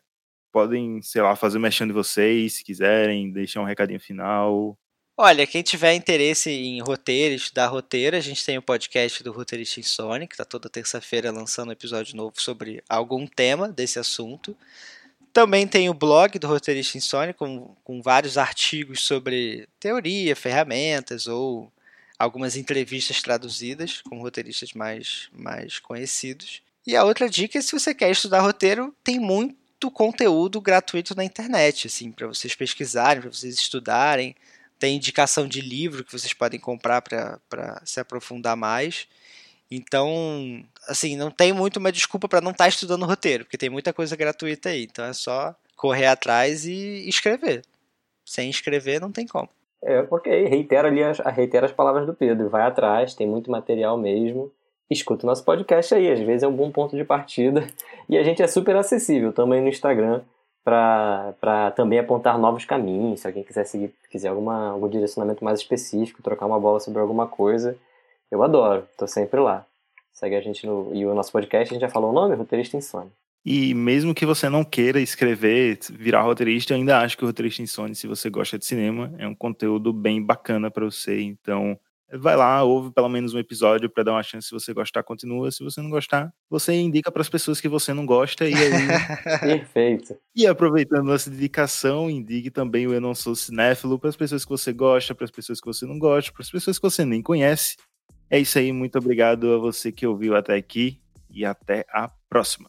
podem, sei lá, fazer o mexendo de vocês, se quiserem, deixar um recadinho final. Olha, quem tiver interesse em roteiro, estudar roteiro, a gente tem o podcast do Roteirista Insônia, que está toda terça-feira lançando um episódio novo sobre algum tema desse assunto. Também tem o blog do Roteirista Insônia, com, com vários artigos sobre teoria, ferramentas ou algumas entrevistas traduzidas com roteiristas mais, mais conhecidos. E a outra dica é se você quer estudar roteiro, tem muito conteúdo gratuito na internet, assim, para vocês pesquisarem, para vocês estudarem. Tem indicação de livro que vocês podem comprar para se aprofundar mais. Então, assim, não tem muito uma desculpa para não estar tá estudando roteiro, porque tem muita coisa gratuita aí. Então é só correr atrás e escrever. Sem escrever não tem como. É, ok, reitera ali as, reitera as palavras do Pedro, vai atrás, tem muito material mesmo. Escuta o nosso podcast aí, às vezes é um bom ponto de partida. E a gente é super acessível também no Instagram para também apontar novos caminhos. Se alguém quiser seguir, quiser alguma, algum direcionamento mais específico, trocar uma bola sobre alguma coisa, eu adoro, tô sempre lá. Segue a gente no. E o nosso podcast, a gente já falou o nome? Roteirista Insônia. E mesmo que você não queira escrever, virar roteirista, eu ainda acho que o Roteirista Insônia, se você gosta de cinema, é um conteúdo bem bacana para você. Então, vai lá, ouve pelo menos um episódio para dar uma chance. Se você gostar, continua. Se você não gostar, você indica para as pessoas que você não gosta e aí. Perfeito. E aproveitando essa dedicação, indique também o Eu Não Sou Cinéfilo para as pessoas que você gosta, para as pessoas que você não gosta, para as pessoas que você nem conhece. É isso aí, muito obrigado a você que ouviu até aqui e até a próxima.